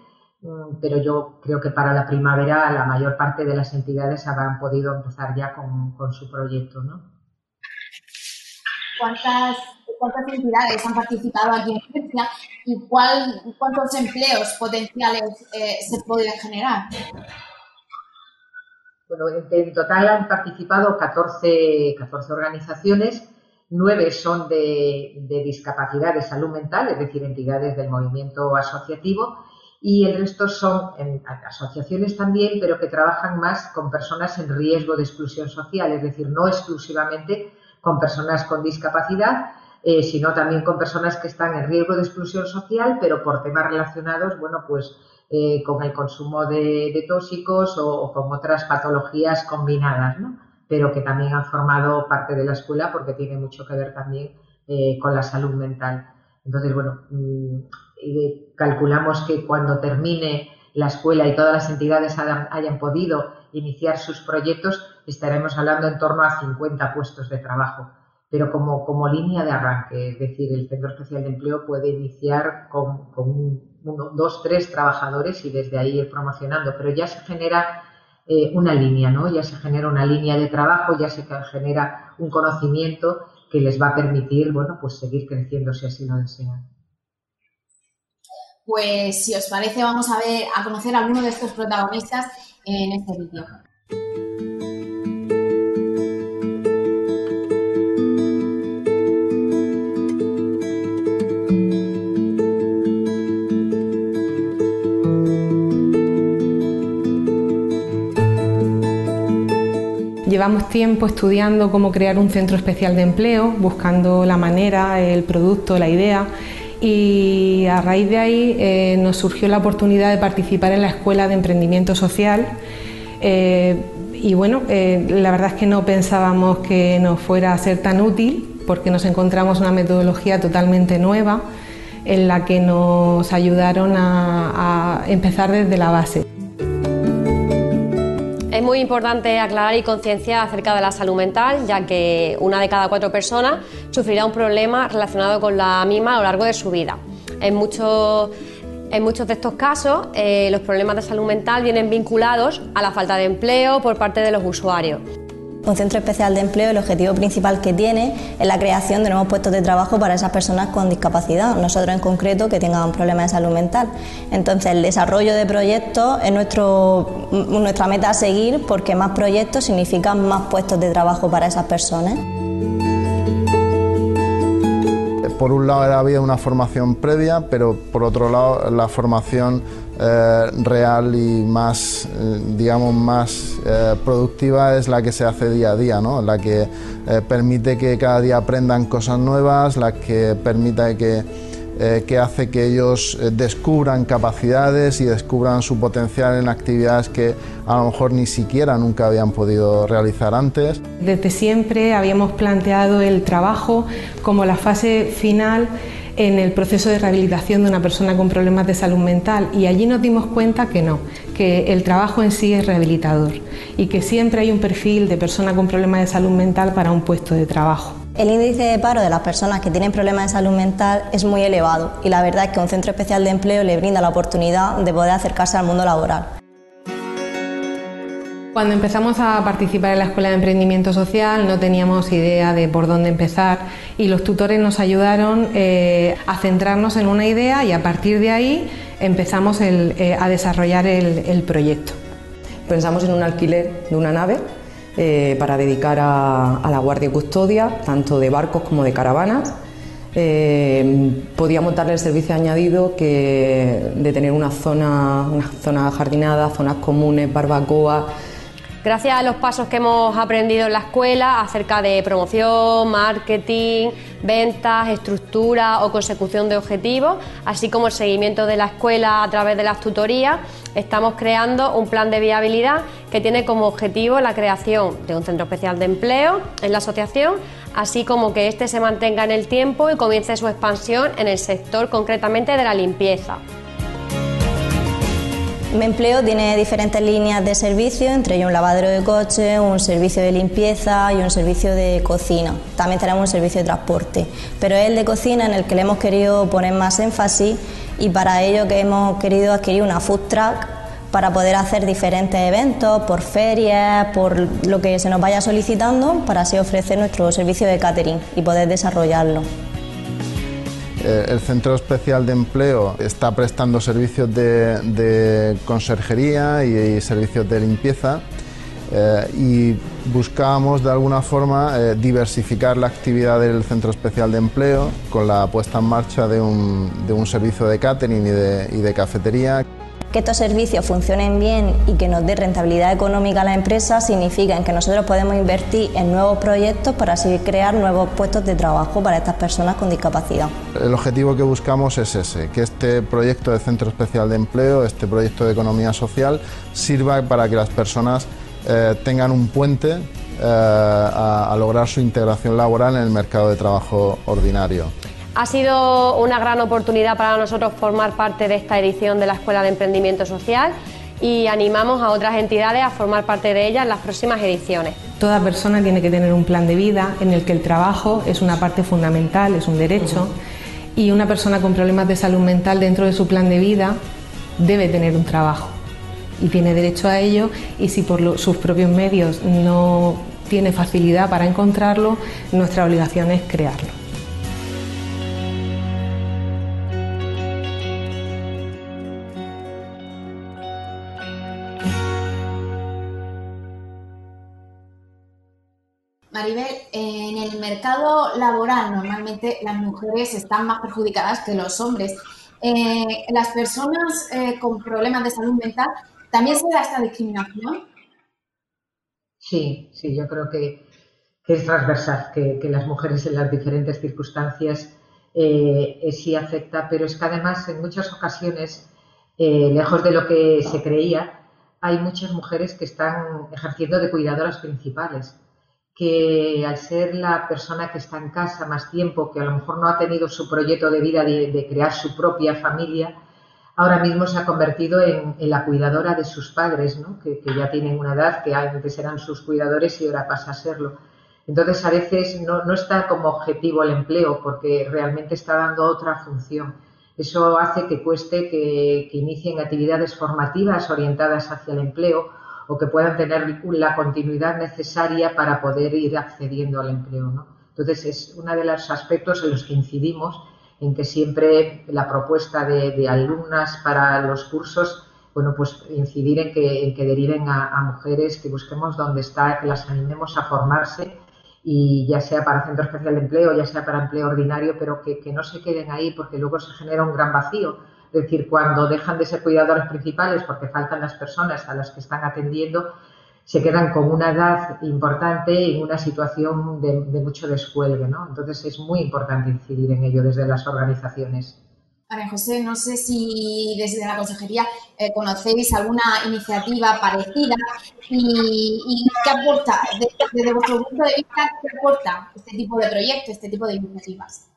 Speaker 5: Mm, pero yo creo que para la primavera la mayor parte de las entidades habrán podido empezar ya con, su proyecto, ¿no?
Speaker 3: ¿Cuántas, ¿Cuántas entidades han participado aquí en Murcia y cuál, cuántos empleos potenciales eh, se podrían generar?
Speaker 5: Bueno, en, total han participado 14, 14 organizaciones, nueve son de, de discapacidad de salud mental, es decir, entidades del movimiento asociativo, y el resto son asociaciones también, pero que trabajan más con personas en riesgo de exclusión social, es decir, no exclusivamente con personas con discapacidad, eh, sino también con personas que están en riesgo de exclusión social, pero por temas relacionados, bueno, pues eh, con el consumo de, tóxicos o, con otras patologías combinadas, ¿no? Pero que también han formado parte de la escuela porque tiene mucho que ver también eh, con la salud mental. Entonces, bueno, mm, calculamos que cuando termine la escuela y todas las entidades hayan, podido iniciar sus proyectos, estaremos hablando en torno a 50 puestos de trabajo. Pero como, como línea de arranque, es decir, el Centro Especial de Empleo puede iniciar con, uno, dos, tres trabajadores y desde ahí ir promocionando, pero ya se genera eh, una línea, ¿no? Ya se genera una línea de trabajo, ya se genera un conocimiento que les va a permitir, bueno, pues seguir creciendo si así lo desean.
Speaker 3: Pues si os parece, vamos a ver, a conocer a alguno de estos protagonistas en este vídeo.
Speaker 8: Llevamos tiempo estudiando cómo crear un centro especial de empleo, buscando la manera, el producto, la idea y a raíz de ahí eh, nos surgió la oportunidad de participar en la Escuela de Emprendimiento Social. Eh, y bueno, eh, la verdad es que no pensábamos que nos fuera a ser tan útil porque nos encontramos una metodología totalmente nueva en la que nos ayudaron a empezar desde la base.
Speaker 9: Es muy importante aclarar y concienciar acerca de la salud mental, ya que una de cada cuatro personas sufrirá un problema relacionado con la misma a lo largo de su vida. En muchos, de estos casos, eh, los problemas de salud mental vienen vinculados a la falta de empleo por parte de los usuarios.
Speaker 10: Un centro especial de empleo, el objetivo principal que tiene es la creación de nuevos puestos de trabajo para esas personas con discapacidad, nosotros en concreto que tengan un problema de salud mental. Entonces, el desarrollo de proyectos es nuestra meta a seguir porque más proyectos significan más puestos de trabajo para esas personas.
Speaker 11: Por un lado ha habido una formación previa, pero por otro lado la formación eh, real y más, eh, digamos, más eh, productiva es la que se hace día a día, ¿no? la que permite que cada día aprendan cosas nuevas, la que permite que, que hace que ellos descubran capacidades y descubran su potencial en actividades que a lo mejor ni siquiera nunca habían podido realizar antes.
Speaker 8: Desde siempre habíamos planteado el trabajo como la fase final en el proceso de rehabilitación de una persona con problemas de salud mental y allí nos dimos cuenta que no, que el trabajo en sí es rehabilitador y que siempre hay un perfil de persona con problemas de salud mental para un puesto de trabajo.
Speaker 10: El índice de paro de las personas que tienen problemas de salud mental es muy elevado y la verdad es que un centro especial de empleo le brinda la oportunidad de poder acercarse al mundo laboral.
Speaker 8: Cuando empezamos a participar en la Escuela de Emprendimiento Social no teníamos idea de por dónde empezar y los tutores nos ayudaron eh, a centrarnos en una idea y a partir de ahí empezamos eh, a desarrollar el, proyecto.
Speaker 12: Pensamos en un alquiler de una nave eh, para dedicar a, la guardia y custodia, tanto de barcos como de caravanas. eh, podíamos darle el servicio añadido que de tener una zona, una zona jardinada, zonas comunes, barbacoa.
Speaker 9: Gracias a los pasos que hemos aprendido en la escuela acerca de promoción, marketing, ventas, estructura o consecución de objetivos, así como el seguimiento de la escuela a través de las tutorías, estamos creando un plan de viabilidad que tiene como objetivo la creación de un centro especial de empleo en la asociación, así como que éste se mantenga en el tiempo y comience su expansión en el sector concretamente de la limpieza.
Speaker 10: Mi empleo tiene diferentes líneas de servicio, entre ellos un lavadero de coche, un servicio de limpieza y un servicio de cocina. También tenemos un servicio de transporte, pero es el de cocina en el que le hemos querido poner más énfasis y para ello que hemos querido adquirir una food truck para poder hacer diferentes eventos por ferias, por lo que se nos vaya solicitando, para así ofrecer nuestro servicio de catering y poder desarrollarlo.
Speaker 11: Eh, el Centro Especial de Empleo está prestando servicios de, conserjería y, servicios de limpieza eh, y buscábamos de alguna forma eh, diversificar la actividad del Centro Especial de Empleo con la puesta en marcha de un, servicio de catering y de cafetería
Speaker 10: que estos servicios funcionen bien y que nos dé rentabilidad económica a la empresa significa que nosotros podemos invertir en nuevos proyectos para así crear nuevos puestos de trabajo para estas personas con discapacidad.
Speaker 11: El objetivo que buscamos es ese, que este proyecto de Centro Especial de Empleo, este proyecto de economía social, sirva para que las personas eh, tengan un puente eh, a lograr su integración laboral en el mercado de trabajo ordinario.
Speaker 9: Ha sido una gran oportunidad para nosotros formar parte de esta edición de la Escuela de Emprendimiento Social y animamos a otras entidades a formar parte de ella en las próximas ediciones.
Speaker 8: Toda persona tiene que tener un plan de vida en el que el trabajo es una parte fundamental, es un derecho, y una persona con problemas de salud mental dentro de su plan de vida debe tener un trabajo y tiene derecho a ello y si por sus propios medios no tiene facilidad para encontrarlo, nuestra obligación es crearlo.
Speaker 3: Maribel, en el mercado laboral normalmente las mujeres están más perjudicadas que los hombres. Eh, las personas eh, con problemas de salud mental, ¿también se da esta discriminación?
Speaker 5: Sí, sí, yo creo que, es transversal, que, las mujeres en las diferentes circunstancias eh, sí afecta, pero es que además en muchas ocasiones, lejos de lo que se creía, hay muchas mujeres que están ejerciendo de cuidadoras principales que al ser la persona que está en casa más tiempo, que a lo mejor no ha tenido su proyecto de vida de, crear su propia familia, ahora mismo se ha convertido en, la cuidadora de sus padres, ¿no? que, ya tienen una edad, que antes eran sus cuidadores y ahora pasa a serlo. Entonces, a veces no, está como objetivo el empleo, porque realmente está dando otra función. Eso hace que cueste que inicien actividades formativas orientadas hacia el empleo o que puedan tener la continuidad necesaria para poder ir accediendo al empleo. ¿no? Entonces, es uno de los aspectos en los que incidimos, en que siempre la propuesta de, alumnas para los cursos, bueno, pues incidir en que, en que deriven a, mujeres, que busquemos dónde está, que las animemos a formarse y ya sea para centro especial de empleo, ya sea para empleo ordinario, pero que, que no se queden ahí porque luego se genera un gran vacío es decir, cuando dejan de ser cuidadores principales porque faltan las personas a las que están atendiendo, se quedan con una edad importante y una situación de, mucho descuelgue, ¿no? Entonces es muy importante incidir en ello desde las organizaciones.
Speaker 3: María José, no sé si desde la consejería eh, conocéis alguna iniciativa parecida y, qué aporta, desde, desde vuestro punto de vista, qué aporta este tipo de proyectos, este tipo de iniciativas.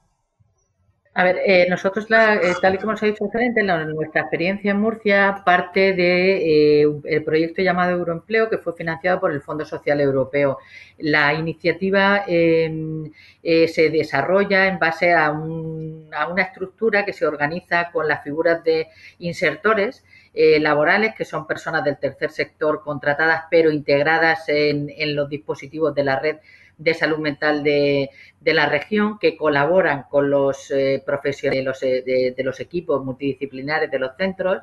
Speaker 6: A ver, eh, nosotros, eh, tal y como os ha dicho referente, nuestra experiencia en Murcia parte del de, eh, el proyecto llamado Euroempleo, que fue financiado por el Fondo Social Europeo. La iniciativa em, se desarrolla en base a, una estructura que se organiza con las figuras de insertores laborales, que son personas del tercer sector contratadas pero integradas en, en los dispositivos de la red de salud mental de, la región que colaboran con los eh, profesionales de los, equipos multidisciplinares de los centros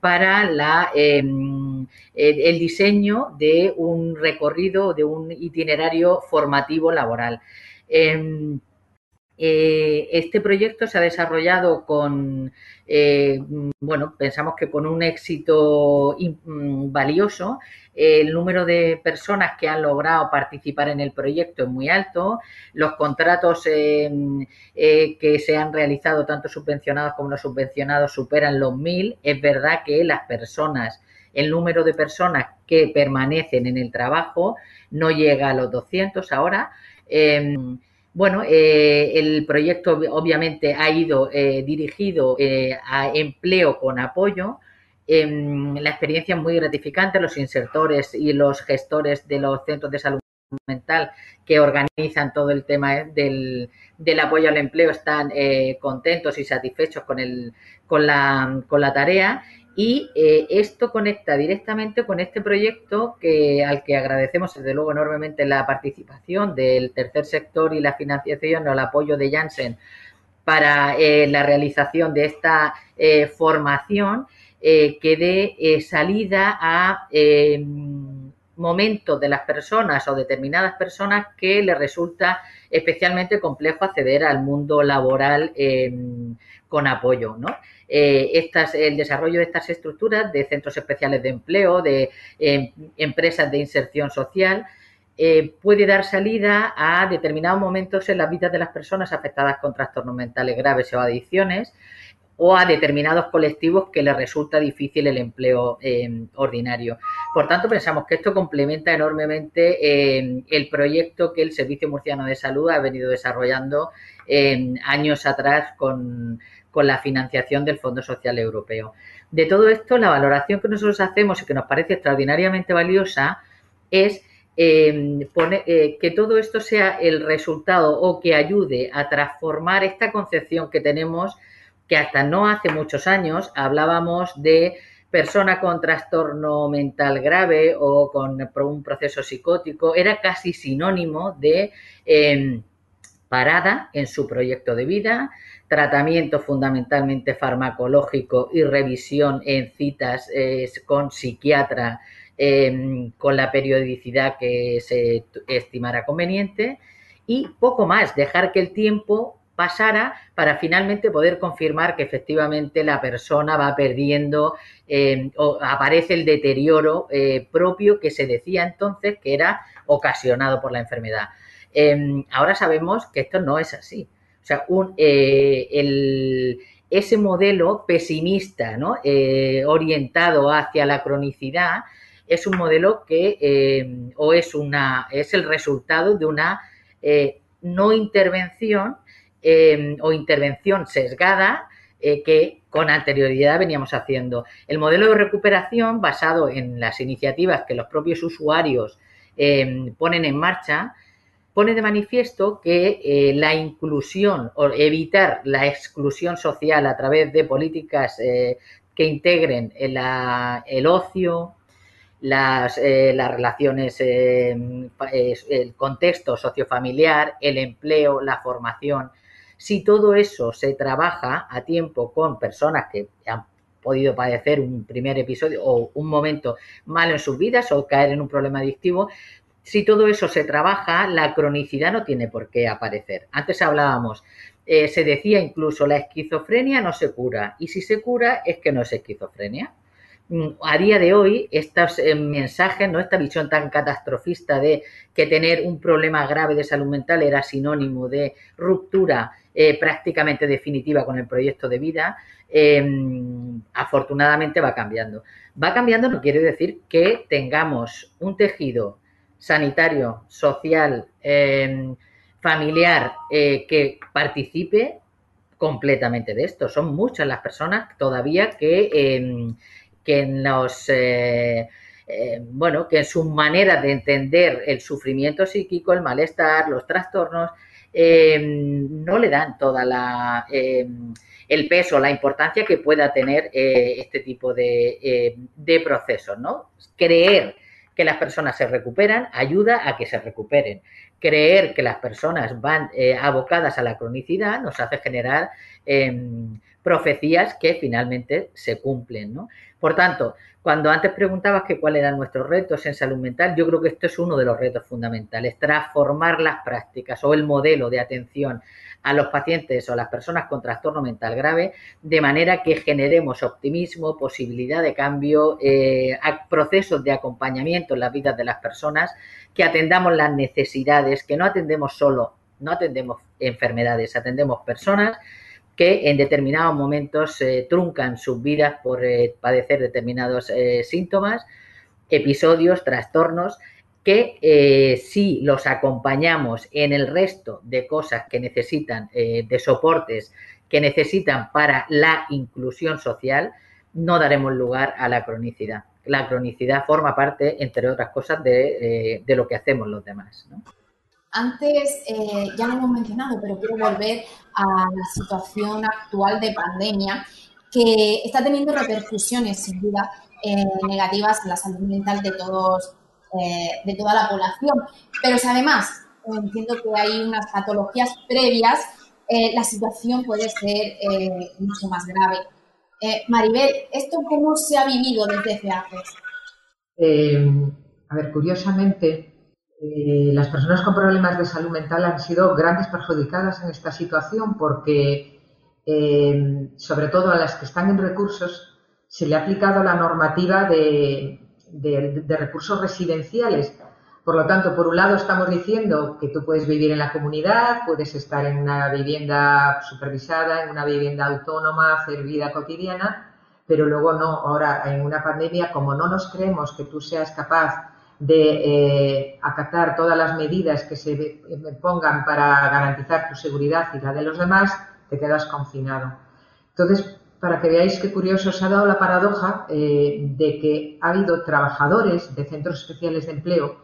Speaker 6: para la, em, el, diseño de un recorrido, de un itinerario formativo laboral. Em, este proyecto se ha desarrollado con, bueno, pensamos que con un éxito mm, valioso el número de personas que han logrado participar en el proyecto es muy alto, los contratos eh, eh, que se han realizado, tanto subvencionados como no subvencionados, superan los mil. Es verdad que las personas, el número de personas que permanecen en el trabajo no llega a los 200 ahora. Em, bueno, eh, el proyecto obviamente ha ido dirigido a empleo con apoyo, la experiencia es muy gratificante. Los insertores y los gestores de los centros de salud mental que organizan todo el tema del, apoyo al empleo están eh, contentos y satisfechos con, el, con, la, con la tarea y eh, esto conecta directamente con este proyecto que al que agradecemos desde luego enormemente la participación del tercer sector y la financiación o el apoyo de Janssen para eh, la realización de esta formación eh, que dé salida a momentos de las personas o determinadas personas que les resulta especialmente complejo acceder al mundo laboral con apoyo. ¿no? El desarrollo de estas estructuras de centros especiales de empleo, de empresas de inserción social, puede dar salida a determinados momentos en la vida de las personas afectadas con trastornos mentales graves o adicciones o a determinados colectivos que les resulta difícil el empleo eh, ordinario. Por tanto, pensamos que esto complementa enormemente eh, el proyecto que el Servicio Murciano de Salud ha venido desarrollando eh, años atrás con, la financiación del Fondo Social Europeo. De todo esto, la valoración que nosotros hacemos y que nos parece extraordinariamente valiosa es que todo esto sea el resultado o que ayude a transformar esta concepción que tenemos que hasta no hace muchos años hablábamos de persona con trastorno mental grave o con un proceso psicótico, era casi sinónimo de em, parada en su proyecto de vida, tratamiento fundamentalmente farmacológico y revisión en citas con psiquiatra em, con la periodicidad que se estimara conveniente y poco más, dejar que el tiempo pasara para finalmente poder confirmar que efectivamente la persona va perdiendo eh, o aparece el deterioro eh, propio que se decía entonces que era ocasionado por la enfermedad. Em, ahora sabemos que esto no es así. O sea, eh, ese modelo pesimista, ¿no? orientado hacia la cronicidad, es un modelo que em, o es una es el resultado de una no intervención o intervención sesgada eh, que con anterioridad veníamos haciendo. El modelo de recuperación basado en las iniciativas que los propios usuarios ponen en marcha pone de manifiesto que eh, la inclusión o evitar la exclusión social a través de políticas eh, que integren el ocio, las, las relaciones, el contexto sociofamiliar, el empleo, la formación, si todo eso se trabaja a tiempo con personas que han podido padecer un primer episodio o un momento malo en sus vidas o caer en un problema adictivo, si todo eso se trabaja, la cronicidad no tiene por qué aparecer. Antes hablábamos, eh, se decía incluso la esquizofrenia no se cura y si se cura es que no es esquizofrenia. Mm, a día de hoy, estos eh, mensajes, ¿no? esta visión tan catastrofista de que tener un problema grave de salud mental era sinónimo de ruptura eh, prácticamente definitiva con el proyecto de vida, em, afortunadamente va cambiando. Va cambiando no quiere decir que tengamos un tejido sanitario, social, em, familiar eh, que participe completamente de esto. Son muchas las personas todavía que em, que en eh, eh, bueno, que en su manera de entender el sufrimiento psíquico, el malestar, los trastornos, eh, no le dan toda la el peso, la importancia que pueda tener este tipo de, de procesos, ¿no? Creer que las personas se recuperan ayuda a que se recuperen. Creer que las personas van abocadas a la cronicidad nos hace generar profecías que finalmente se cumplen. ¿no? Por tanto, cuando antes preguntabas que cuáles eran nuestros retos en salud mental, yo creo que esto es uno de los retos fundamentales, transformar las prácticas o el modelo de atención a los pacientes o a las personas con trastorno mental grave de manera que generemos optimismo, posibilidad de cambio, eh, procesos de acompañamiento en las vidas de las personas, que atendamos las necesidades, que no atendemos solo, no atendemos enfermedades, atendemos personas que en determinados momentos eh, truncan sus vidas por eh, padecer determinados eh, síntomas, episodios, trastornos, que si los acompañamos en el resto de cosas que necesitan, de soportes que necesitan para la inclusión social, no daremos lugar a la cronicidad. La cronicidad forma parte, entre otras cosas, de, de lo que hacemos los demás.
Speaker 3: Antes eh, ya lo hemos mencionado, pero quiero volver a la situación actual de pandemia que está teniendo repercusiones sin duda eh, negativas en la salud mental de todos, eh, de toda la población. Pero si además entiendo que hay unas patologías previas, la situación puede ser mucho más grave. Maribel, ¿esto cómo se ha vivido desde FEAFES?
Speaker 5: a ver, curiosamente, eh, las personas con problemas de salud mental han sido grandes perjudicadas en esta situación porque, eh, sobre todo a las que están en recursos, se le ha aplicado la normativa de, recursos residenciales. Por lo tanto, por un lado estamos diciendo que tú puedes vivir en la comunidad, puedes estar en una vivienda supervisada, en una vivienda autónoma, hacer vida cotidiana, pero luego no. Ahora, en una pandemia, como no nos creemos que tú seas capaz de eh, acatar todas las medidas que se pongan para garantizar tu seguridad y la de los demás, te quedas confinado. Entonces, para que veáis qué curioso, se ha dado la paradoja eh, de que ha habido trabajadores de centros especiales de empleo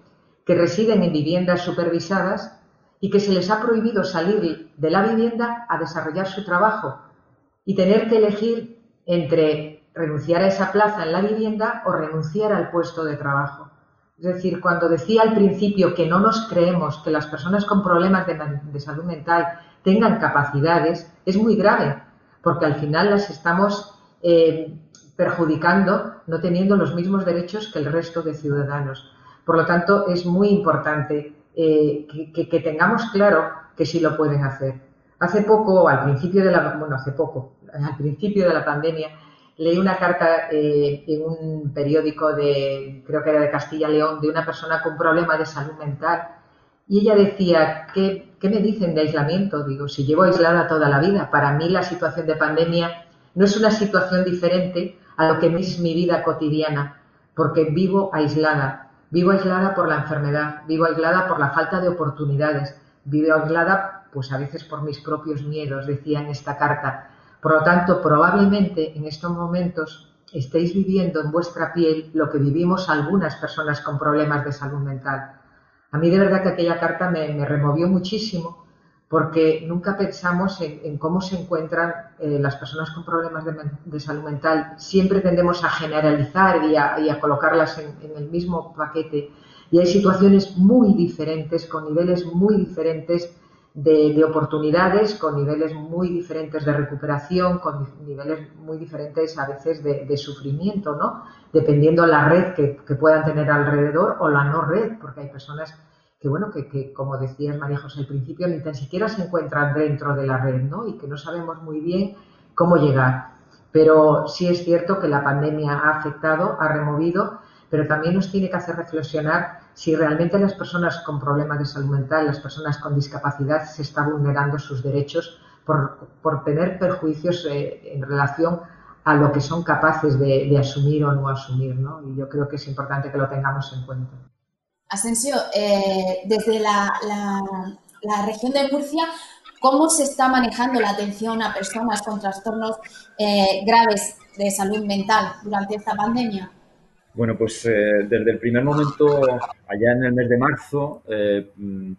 Speaker 5: que residen en viviendas supervisadas y que se les ha prohibido salir de la vivienda a desarrollar su trabajo y tener que elegir entre renunciar a esa plaza en la vivienda o renunciar al puesto de trabajo. Es decir, cuando decía al principio que no nos creemos que las personas con problemas de, salud mental tengan capacidades, es muy grave, porque al final las estamos eh, perjudicando no teniendo los mismos derechos que el resto de ciudadanos. Por lo tanto, es muy importante eh, que, tengamos claro que sí lo pueden hacer. Hace poco, al principio de la, bueno, hace poco, al principio de la pandemia, leí una carta eh, en un periódico de, creo que era de Castilla León, de una persona con problema de salud mental. Y ella decía, ¿qué, ¿qué me dicen de aislamiento? Digo, si llevo aislada toda la vida, para mí la situación de pandemia no es una situación diferente a lo que es mi vida cotidiana, porque vivo aislada. Vivo aislada por la enfermedad, vivo aislada por la falta de oportunidades, vivo aislada pues a veces por mis propios miedos, decía en esta carta. Por lo tanto, probablemente en estos momentos estéis viviendo en vuestra piel lo que vivimos algunas personas con problemas de salud mental. A mí de verdad que aquella carta me, removió muchísimo porque nunca pensamos en, cómo se encuentran eh, las personas con problemas de, salud mental. Siempre tendemos a generalizar y a, colocarlas en, en, el mismo paquete. Y hay situaciones muy diferentes, con niveles muy diferentes de, oportunidades con niveles muy diferentes de recuperación, con niveles muy diferentes a veces de, sufrimiento, ¿no? Dependiendo la red que, puedan tener alrededor o la no red, porque hay personas que, bueno, que, como decías María José al principio, ni tan siquiera se encuentran dentro de la red, ¿no? Y que no sabemos muy bien cómo llegar. Pero sí es cierto que la pandemia ha afectado, ha removido, pero también nos tiene que hacer reflexionar si realmente las personas con problemas de salud mental, las personas con discapacidad, se está vulnerando sus derechos por, tener perjuicios eh, en relación a lo que son capaces de, asumir o no asumir, ¿no? Y yo creo que es importante que lo tengamos en cuenta.
Speaker 3: Asensio, eh, desde la, región de Murcia, ¿cómo se está manejando la atención a personas con trastornos eh, graves de salud mental durante esta pandemia?
Speaker 4: Bueno, pues eh, desde el primer momento, allá en el mes de marzo, eh, mm,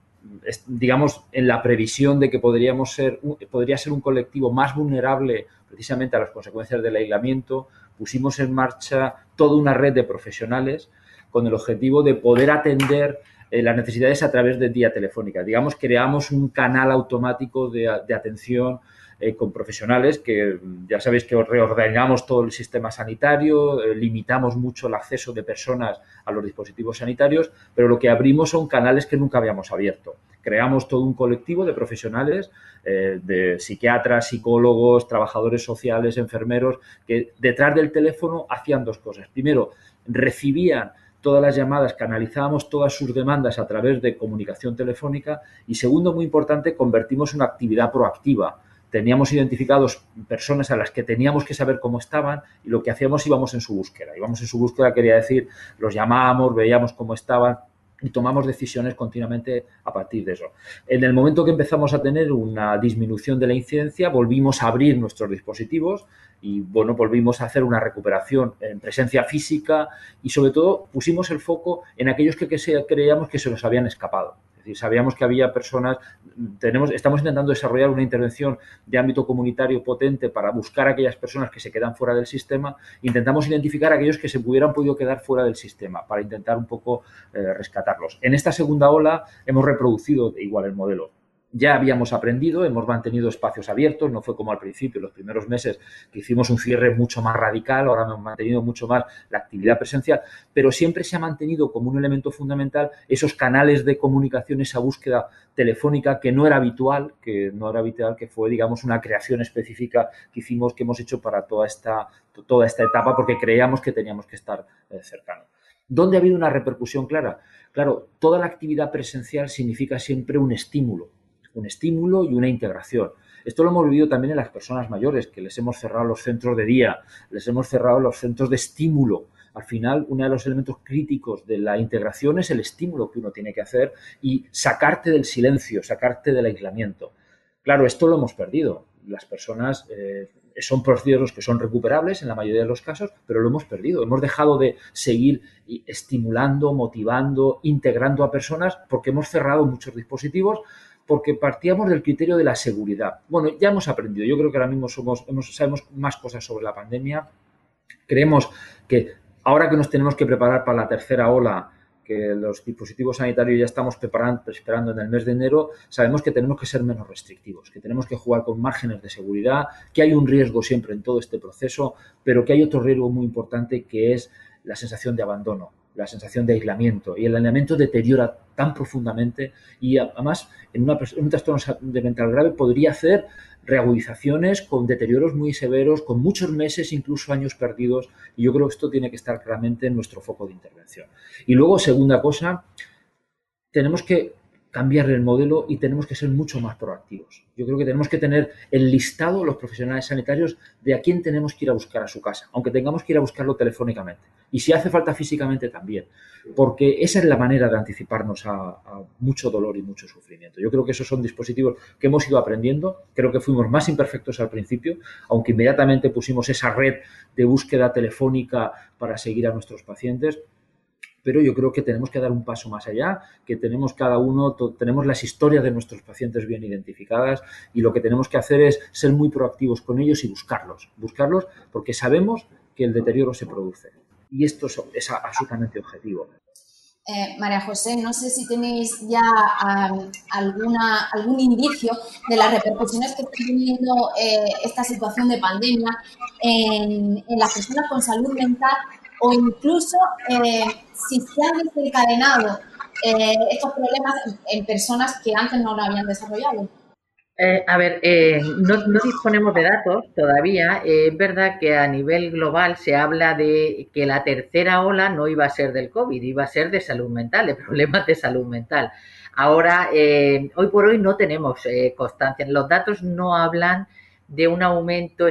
Speaker 4: digamos, en la previsión de que podríamos ser, podría ser un colectivo más vulnerable precisamente a las consecuencias del aislamiento, pusimos en marcha toda una red de profesionales con el objetivo de poder atender eh, las necesidades a través de vía telefónica. Digamos, creamos un canal automático de, atención eh, con profesionales que ya sabéis que reordenamos todo el sistema sanitario, eh, limitamos mucho el acceso de personas a los dispositivos sanitarios, pero lo que abrimos son canales que nunca habíamos abierto. Creamos todo un colectivo de profesionales, eh, de psiquiatras, psicólogos, trabajadores sociales, enfermeros, que detrás del teléfono hacían dos cosas. Primero, recibían todas las llamadas, canalizábamos todas sus demandas a través de comunicación telefónica y segundo, muy importante, convertimos una actividad proactiva. Teníamos identificados personas a las que teníamos que saber cómo estaban y lo que hacíamos íbamos en su búsqueda. Íbamos en su búsqueda, quería decir, los llamábamos, veíamos cómo estaban, y tomamos decisiones continuamente a partir de eso. En el momento que empezamos a tener una disminución de la incidencia, volvimos a abrir nuestros dispositivos y bueno, volvimos a hacer una recuperación en presencia física y sobre todo pusimos el foco en aquellos que, creíamos que se nos habían escapado decir, sabíamos que había personas, estamos intentando desarrollar una intervención de ámbito comunitario potente para buscar a aquellas personas que se quedan fuera del sistema. Intentamos identificar a aquellos que se hubieran podido quedar fuera del sistema para intentar un poco eh, rescatarlos. En esta segunda ola hemos reproducido igual el modelo ya habíamos aprendido, hemos mantenido espacios abiertos, no fue como al principio, los primeros meses que hicimos un cierre mucho más radical, ahora hemos mantenido mucho más la actividad presencial, pero siempre se ha mantenido como un elemento fundamental esos canales de comunicación, esa búsqueda telefónica que no era habitual, que no era habitual, que fue, digamos, una creación específica que hicimos, que hemos hecho para toda esta, toda esta etapa, porque creíamos que teníamos que estar eh, cercanos. ¿Dónde ha habido una repercusión clara? Claro, toda la actividad presencial significa siempre un estímulo un estímulo y una integración. Esto lo hemos vivido también en las personas mayores, que les hemos cerrado los centros de día, les hemos cerrado los centros de estímulo. Al final, uno de los elementos críticos de la integración es el estímulo que uno tiene que hacer y sacarte del silencio, sacarte del aislamiento. Claro, esto lo hemos perdido. Las personas eh, son procesos que son recuperables en la mayoría de los casos, pero lo hemos perdido. Hemos dejado de seguir estimulando, motivando, integrando a personas porque hemos cerrado muchos dispositivos porque partíamos del criterio de la seguridad. Bueno, ya hemos aprendido, yo creo que ahora mismo somos, sabemos más cosas sobre la pandemia. Creemos que ahora que nos tenemos que preparar para la tercera ola, que los dispositivos sanitarios ya estamos preparando, esperando en el mes de enero, sabemos que tenemos que ser menos restrictivos, que tenemos que jugar con márgenes de seguridad, que hay un riesgo siempre en todo este proceso, pero que hay otro riesgo muy importante que es la sensación de abandono la sensación de aislamiento y el aislamiento deteriora tan profundamente y además en, una, un trastorno de mental grave podría hacer reagudizaciones con deterioros muy severos, con muchos meses, incluso años perdidos y yo creo que esto tiene que estar claramente en nuestro foco de intervención. Y luego, segunda cosa, tenemos que cambiar el modelo y tenemos que ser mucho más proactivos. Yo creo que tenemos que tener el listado, los profesionales sanitarios, de a quién tenemos que ir a buscar a su casa, aunque tengamos que ir a buscarlo telefónicamente. Y si hace falta físicamente también, porque esa es la manera de anticiparnos a, mucho dolor y mucho sufrimiento. Yo creo que esos son dispositivos que hemos ido aprendiendo, creo que fuimos más imperfectos al principio, aunque inmediatamente pusimos esa red de búsqueda telefónica para seguir a nuestros pacientes, pero yo creo que tenemos que dar un paso más allá, que tenemos cada uno, tenemos las historias de nuestros pacientes bien identificadas y lo que tenemos que hacer es ser muy proactivos con ellos y buscarlos, buscarlos porque sabemos que el deterioro se produce. Y esto es, absolutamente objetivo.
Speaker 3: Eh, María José, no sé si tenéis ya alguna, algún indicio de las repercusiones que está teniendo eh, esta situación de pandemia en, en, las personas con salud mental o incluso eh, si se han desencadenado eh, estos problemas en personas que antes no lo habían desarrollado.
Speaker 6: Eh, a ver, eh, no, disponemos de datos todavía. es verdad que a nivel global se habla de que la tercera ola no iba a ser del COVID, iba a ser de salud mental, de problemas de salud mental. Ahora, hoy por hoy no tenemos constancia. Los datos no hablan de un aumento,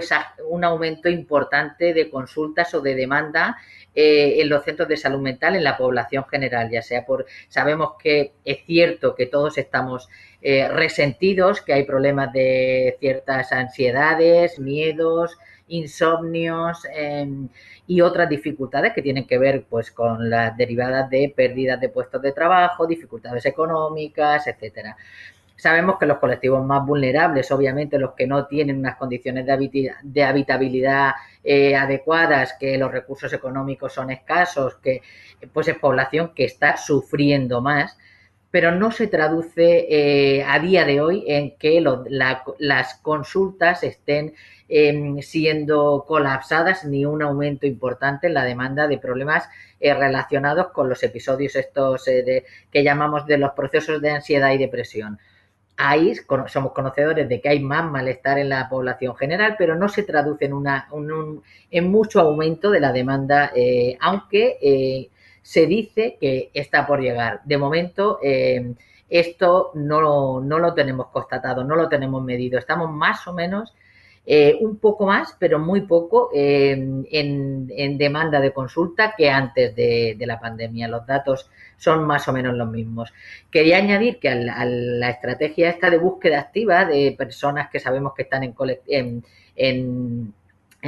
Speaker 6: un aumento importante de consultas o de demanda eh, en los centros de salud mental en la población general, ya sea por, sabemos que es cierto que todos estamos eh, resentidos, que hay problemas de ciertas ansiedades, miedos, insomnios em, y otras dificultades que tienen que ver pues con las derivadas de pérdidas de puestos de trabajo, dificultades económicas, etcétera. Sabemos que los colectivos más vulnerables, obviamente los que no tienen unas condiciones de, habitabilidad eh, adecuadas, que los recursos económicos son escasos, que pues es población que está sufriendo más. pero no se traduce eh, a día de hoy en que las consultas estén em, siendo colapsadas ni un aumento importante en la demanda de problemas eh, relacionados con los episodios estos que llamamos de los procesos de ansiedad y depresión. Ahí somos conocedores de que hay más malestar en la población general, pero no se traduce en, una, en mucho aumento de la demanda, aunque se dice que está por llegar. De momento, eh, esto no, lo tenemos constatado, no lo tenemos medido. Estamos más o menos eh, un poco más, pero muy poco eh, en, demanda de consulta que antes de, la pandemia. Los datos son más o menos los mismos. Quería añadir que a la, estrategia esta de búsqueda activa de personas que sabemos que están en,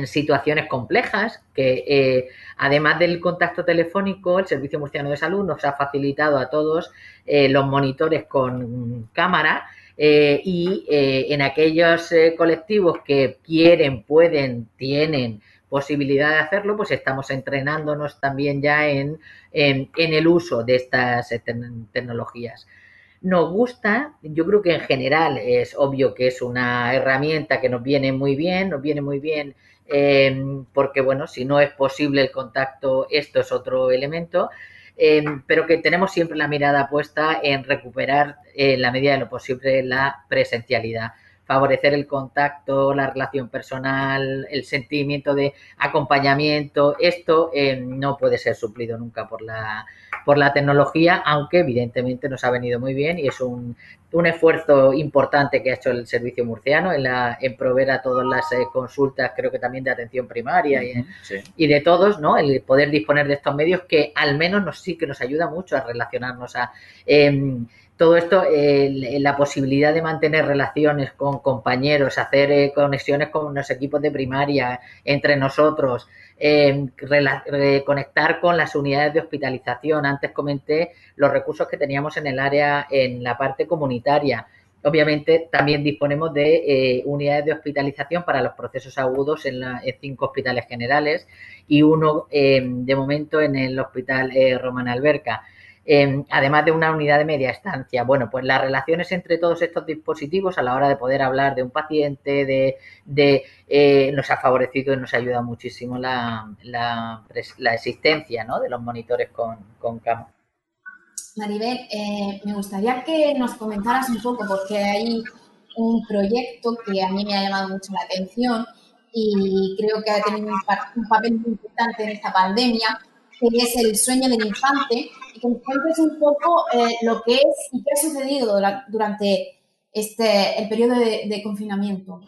Speaker 6: situaciones complejas, que eh, además del contacto telefónico, el Servicio Murciano de Salud nos ha facilitado a todos los monitores con cámara eh, y en aquellos colectivos que quieren, pueden, tienen posibilidad de hacerlo, pues estamos entrenándonos también ya en, en el uso de estas tecnologías. Nos gusta, yo creo que en general es obvio que es una herramienta que nos viene muy bien, nos viene muy bien porque bueno, si no es posible el contacto, esto es otro elemento, em, pero que tenemos siempre la mirada puesta en recuperar en la medida de lo posible la presencialidad favorecer el contacto, la relación personal, el sentimiento de acompañamiento. Esto eh, no puede ser suplido nunca por la, por la tecnología, aunque evidentemente nos ha venido muy bien y es un, un esfuerzo importante que ha hecho el servicio murciano en, la, en proveer a todas las eh, consultas, creo que también de atención primaria y, y, de todos, ¿no? El poder disponer de estos medios que al menos nos sí que nos ayuda mucho a relacionarnos a... Em, todo esto, la posibilidad de mantener relaciones con compañeros, hacer eh, conexiones con los equipos de primaria, entre nosotros, eh, conectar con las unidades de hospitalización. Antes comenté los recursos que teníamos en el área, en la parte comunitaria. Obviamente también disponemos de eh, unidades de hospitalización para los procesos agudos en, cinco hospitales generales y uno de momento en el hospital Romana Alberca. Em, además de una unidad de media estancia. Bueno, pues las relaciones entre todos estos dispositivos a la hora de poder hablar de un paciente, de, eh, nos ha favorecido y nos ayuda muchísimo la, existencia de los monitores con, con cama.
Speaker 3: Maribel, eh, me gustaría que nos comentaras un poco, porque hay un proyecto que a mí me ha llamado mucho la atención y creo que ha tenido un papel muy importante en esta pandemia, que es el sueño del infante, y que nos cuentes un poco eh, lo que es y qué ha sucedido durante este, el periodo de, confinamiento.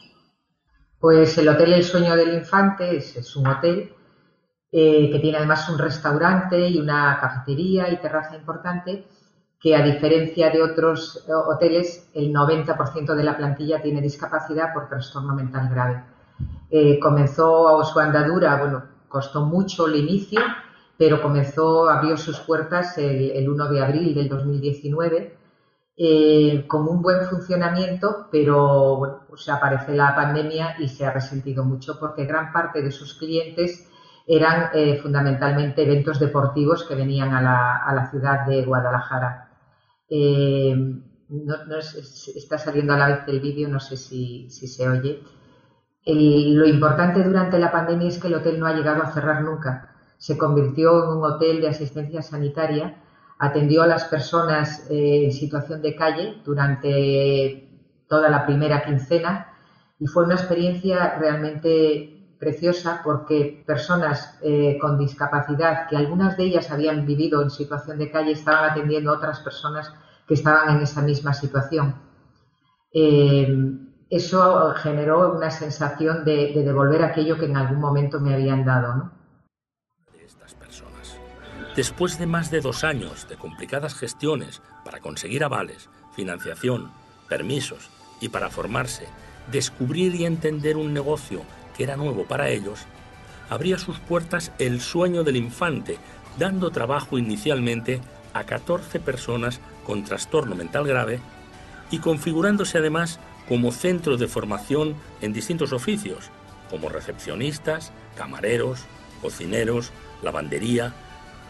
Speaker 5: Pues el Hotel El Sueño del Infante es, un hotel eh, que tiene además un restaurante y una cafetería y terraza importante que a diferencia de otros eh, hoteles, el 90% de la plantilla tiene discapacidad por trastorno mental grave. comenzó su andadura, bueno, costó mucho el inicio, pero comenzó, abrió sus puertas el, 1 de abril del 2019 eh, con un buen funcionamiento, pero pues aparece la pandemia y se ha resentido mucho porque gran parte de sus clientes eran eh, fundamentalmente eventos deportivos que venían a la, ciudad de Guadalajara. Eh, está saliendo a la vez el vídeo, no sé si, se oye. lo importante durante la pandemia es que el hotel no ha llegado a cerrar nunca se convirtió en un hotel de asistencia sanitaria, atendió a las personas eh, en situación de calle durante toda la primera quincena y fue una experiencia realmente preciosa porque personas eh, con discapacidad, que algunas de ellas habían vivido en situación de calle, estaban atendiendo a otras personas que estaban en esa misma situación. Eh, eso generó una sensación de, de, devolver aquello que en algún momento me habían dado. ¿no?
Speaker 13: Después de más de dos años de complicadas gestiones para conseguir avales, financiación, permisos y para formarse, descubrir y entender un negocio que era nuevo para ellos, abría sus puertas el sueño del infante, dando trabajo inicialmente a 14 personas con trastorno mental grave y configurándose además como centro de formación en distintos oficios, como recepcionistas, camareros, cocineros, lavandería,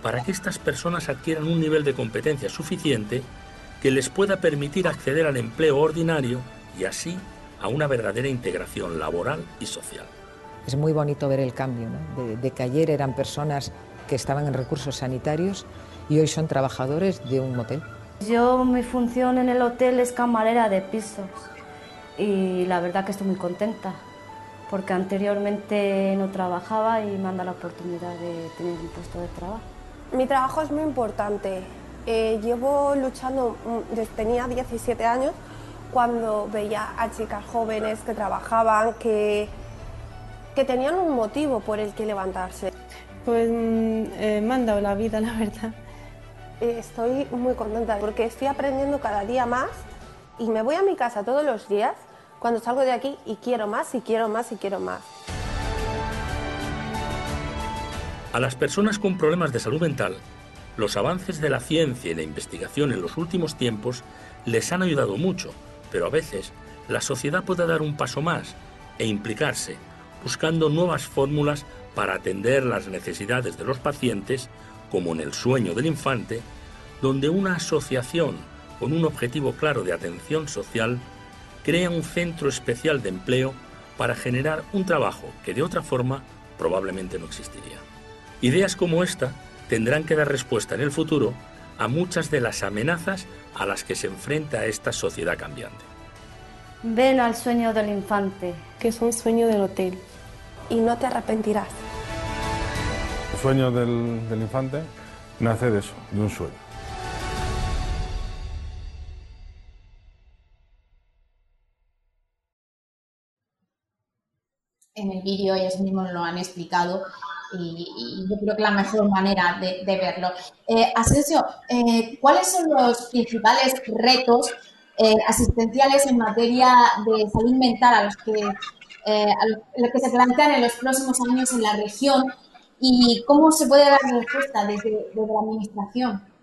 Speaker 13: para que estas personas adquieran un nivel de competencia suficiente que les pueda permitir acceder al empleo ordinario y así a una verdadera integración laboral y social.
Speaker 14: Es muy bonito ver el cambio, de, que ayer eran personas que estaban en recursos sanitarios y hoy son trabajadores de un motel.
Speaker 15: Yo mi función en el hotel es camarera de pisos y la verdad que estoy muy contenta porque anteriormente no trabajaba y me han dado la oportunidad de tener un puesto de trabajo.
Speaker 16: Mi trabajo es muy importante. Eh, llevo luchando desde tenía 17 años cuando veía a chicas jóvenes que trabajaban, que, que tenían un motivo por el que levantarse.
Speaker 17: Pues mm, eh, me han dado la vida, la verdad.
Speaker 16: Eh, estoy muy contenta porque estoy aprendiendo cada día más y me voy a mi casa todos los días cuando salgo de aquí y quiero más y quiero más y quiero más.
Speaker 13: A las personas con problemas de salud mental, los avances de la ciencia y la investigación en los últimos tiempos les han ayudado mucho, pero a veces la sociedad puede dar un paso más e implicarse, buscando nuevas fórmulas para atender las necesidades de los pacientes, como en el sueño del infante, donde una asociación con un objetivo claro de atención social crea un centro especial de empleo para generar un trabajo que de otra forma probablemente no existiría. Ideas como esta tendrán que dar respuesta en el futuro a muchas de las amenazas a las que se enfrenta esta sociedad cambiante.
Speaker 15: Ven al sueño del infante.
Speaker 17: Que es un sueño del hotel.
Speaker 16: Y no te arrepentirás.
Speaker 18: El sueño del, del infante nace de eso, de un sueño.
Speaker 3: en el vídeo ellos mismos lo han explicado y, yo creo que la mejor manera de, verlo. Eh, Asensio, eh, ¿cuáles son los principales retos eh, asistenciales en materia de salud mental a los, que, eh, a los que se plantean en los próximos años en la región y cómo se puede dar respuesta desde, desde la Administración?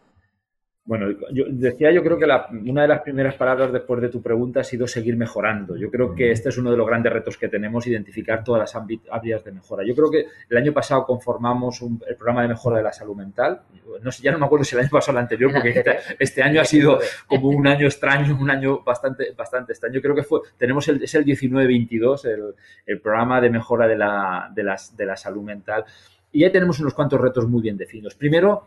Speaker 4: Bueno, yo decía, yo creo que una de las primeras palabras después de tu pregunta ha sido seguir mejorando. Yo creo que este es uno de los grandes retos que tenemos, identificar todas las áreas de mejora. Yo creo que el año pasado conformamos el programa de mejora de la salud mental. No sé, ya no me acuerdo si el año pasado o el anterior, porque este, este, año ha sido como un año extraño, un año bastante, bastante extraño. Creo que fue, tenemos el, es el 19-22, el, el, programa de mejora de la, de, las, de la salud mental. Y ahí tenemos unos cuantos retos muy bien definidos. Primero,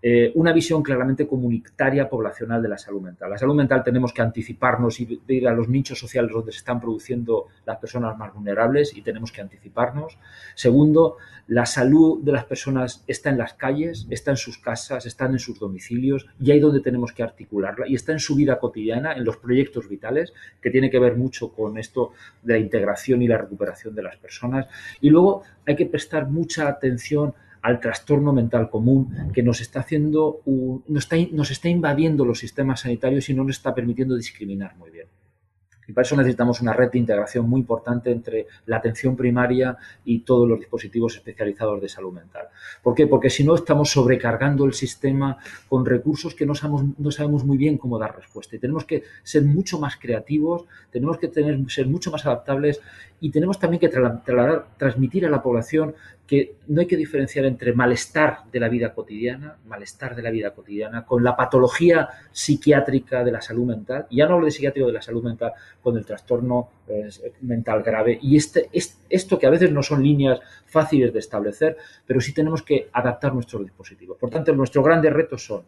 Speaker 4: eh, una visión claramente comunitaria poblacional de la salud mental. La salud mental tenemos que anticiparnos y ir a los nichos sociales donde se están produciendo las personas más vulnerables y tenemos que anticiparnos. Segundo, la salud de las personas está en las calles, está en sus casas, está en sus domicilios y ahí donde tenemos que articularla y está en su vida cotidiana, en los proyectos vitales, que tiene que ver mucho con esto de la integración y la recuperación de las personas. Y luego hay que prestar mucha atención al trastorno mental común que nos está haciendo, nos, está, nos está invadiendo los sistemas sanitarios y no nos está permitiendo discriminar muy bien. Y para eso necesitamos una red de integración muy importante entre la atención primaria y todos los dispositivos especializados de salud mental. ¿Por qué? Porque si no estamos sobrecargando el sistema con recursos que no sabemos, no sabemos muy bien cómo dar respuesta. Y tenemos que ser mucho más creativos, tenemos que tener, ser mucho más adaptables y tenemos también que transmitir a la población que no hay que diferenciar entre malestar de la vida cotidiana, malestar de la vida cotidiana, con la patología psiquiátrica de la salud mental, ya no hablo de psiquiátrico de la salud mental, con el trastorno eh, mental grave. Y este, esto que a veces no son líneas fáciles de establecer, pero sí tenemos que adaptar nuestros dispositivos. Por tanto, nuestros grandes retos son,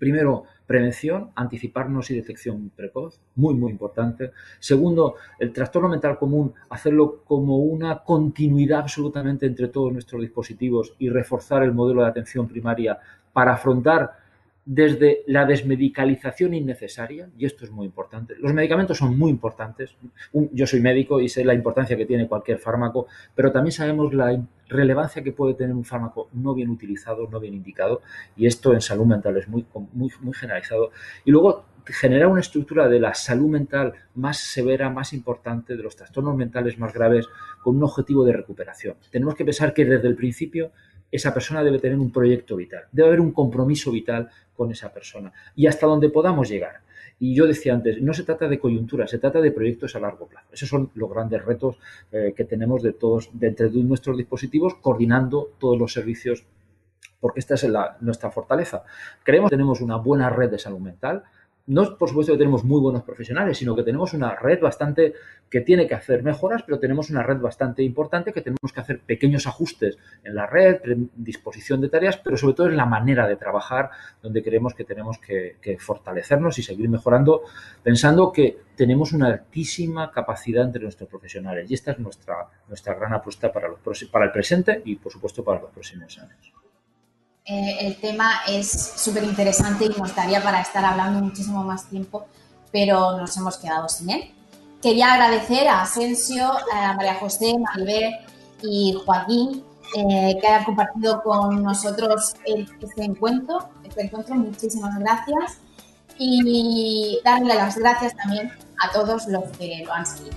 Speaker 4: primero, Prevención, anticiparnos y detección precoz, muy, muy importante. Segundo, el trastorno mental común, hacerlo como una continuidad absolutamente entre todos nuestros dispositivos y reforzar el modelo de atención primaria para afrontar desde la desmedicalización innecesaria, y esto es muy importante. Los medicamentos son muy importantes. Yo soy médico y sé la importancia que tiene cualquier fármaco, pero también sabemos la relevancia que puede tener un fármaco no bien utilizado, no bien indicado, y esto en salud mental es muy, muy, generalizado. Y luego generar una estructura de la salud mental más severa, más importante, de los trastornos mentales más graves, con un objetivo de recuperación. Tenemos que pensar que desde el principio esa persona debe tener un proyecto vital, debe haber un compromiso vital con esa persona y hasta donde podamos llegar. Y yo decía antes, no se trata de coyuntura, se trata de proyectos a largo plazo. Esos son los grandes retos eh, que tenemos de todos, de entre nuestros dispositivos, coordinando todos los servicios, porque esta es nuestra fortaleza. Creemos que tenemos una buena red de salud mental, no por supuesto que tenemos muy buenos profesionales, sino que tenemos una red bastante que tiene que hacer mejoras, pero tenemos una red bastante importante que tenemos que hacer pequeños ajustes en la red, disposición de tareas, pero sobre todo en la manera de trabajar, donde creemos que tenemos que, fortalecernos y seguir mejorando, pensando que tenemos una altísima capacidad entre nuestros profesionales. Y esta es nuestra, nuestra gran apuesta para, los, para el presente y, por supuesto, para los próximos años.
Speaker 3: Eh, el tema es súper interesante y nos daría para estar hablando muchísimo más tiempo, pero nos hemos quedado sin él. Quería agradecer a Asensio, a María José, Maribel y Joaquín eh, que hayan compartido con nosotros este encuentro. Este encuentro, muchísimas gracias. Y darle las gracias también a todos los que lo han seguido.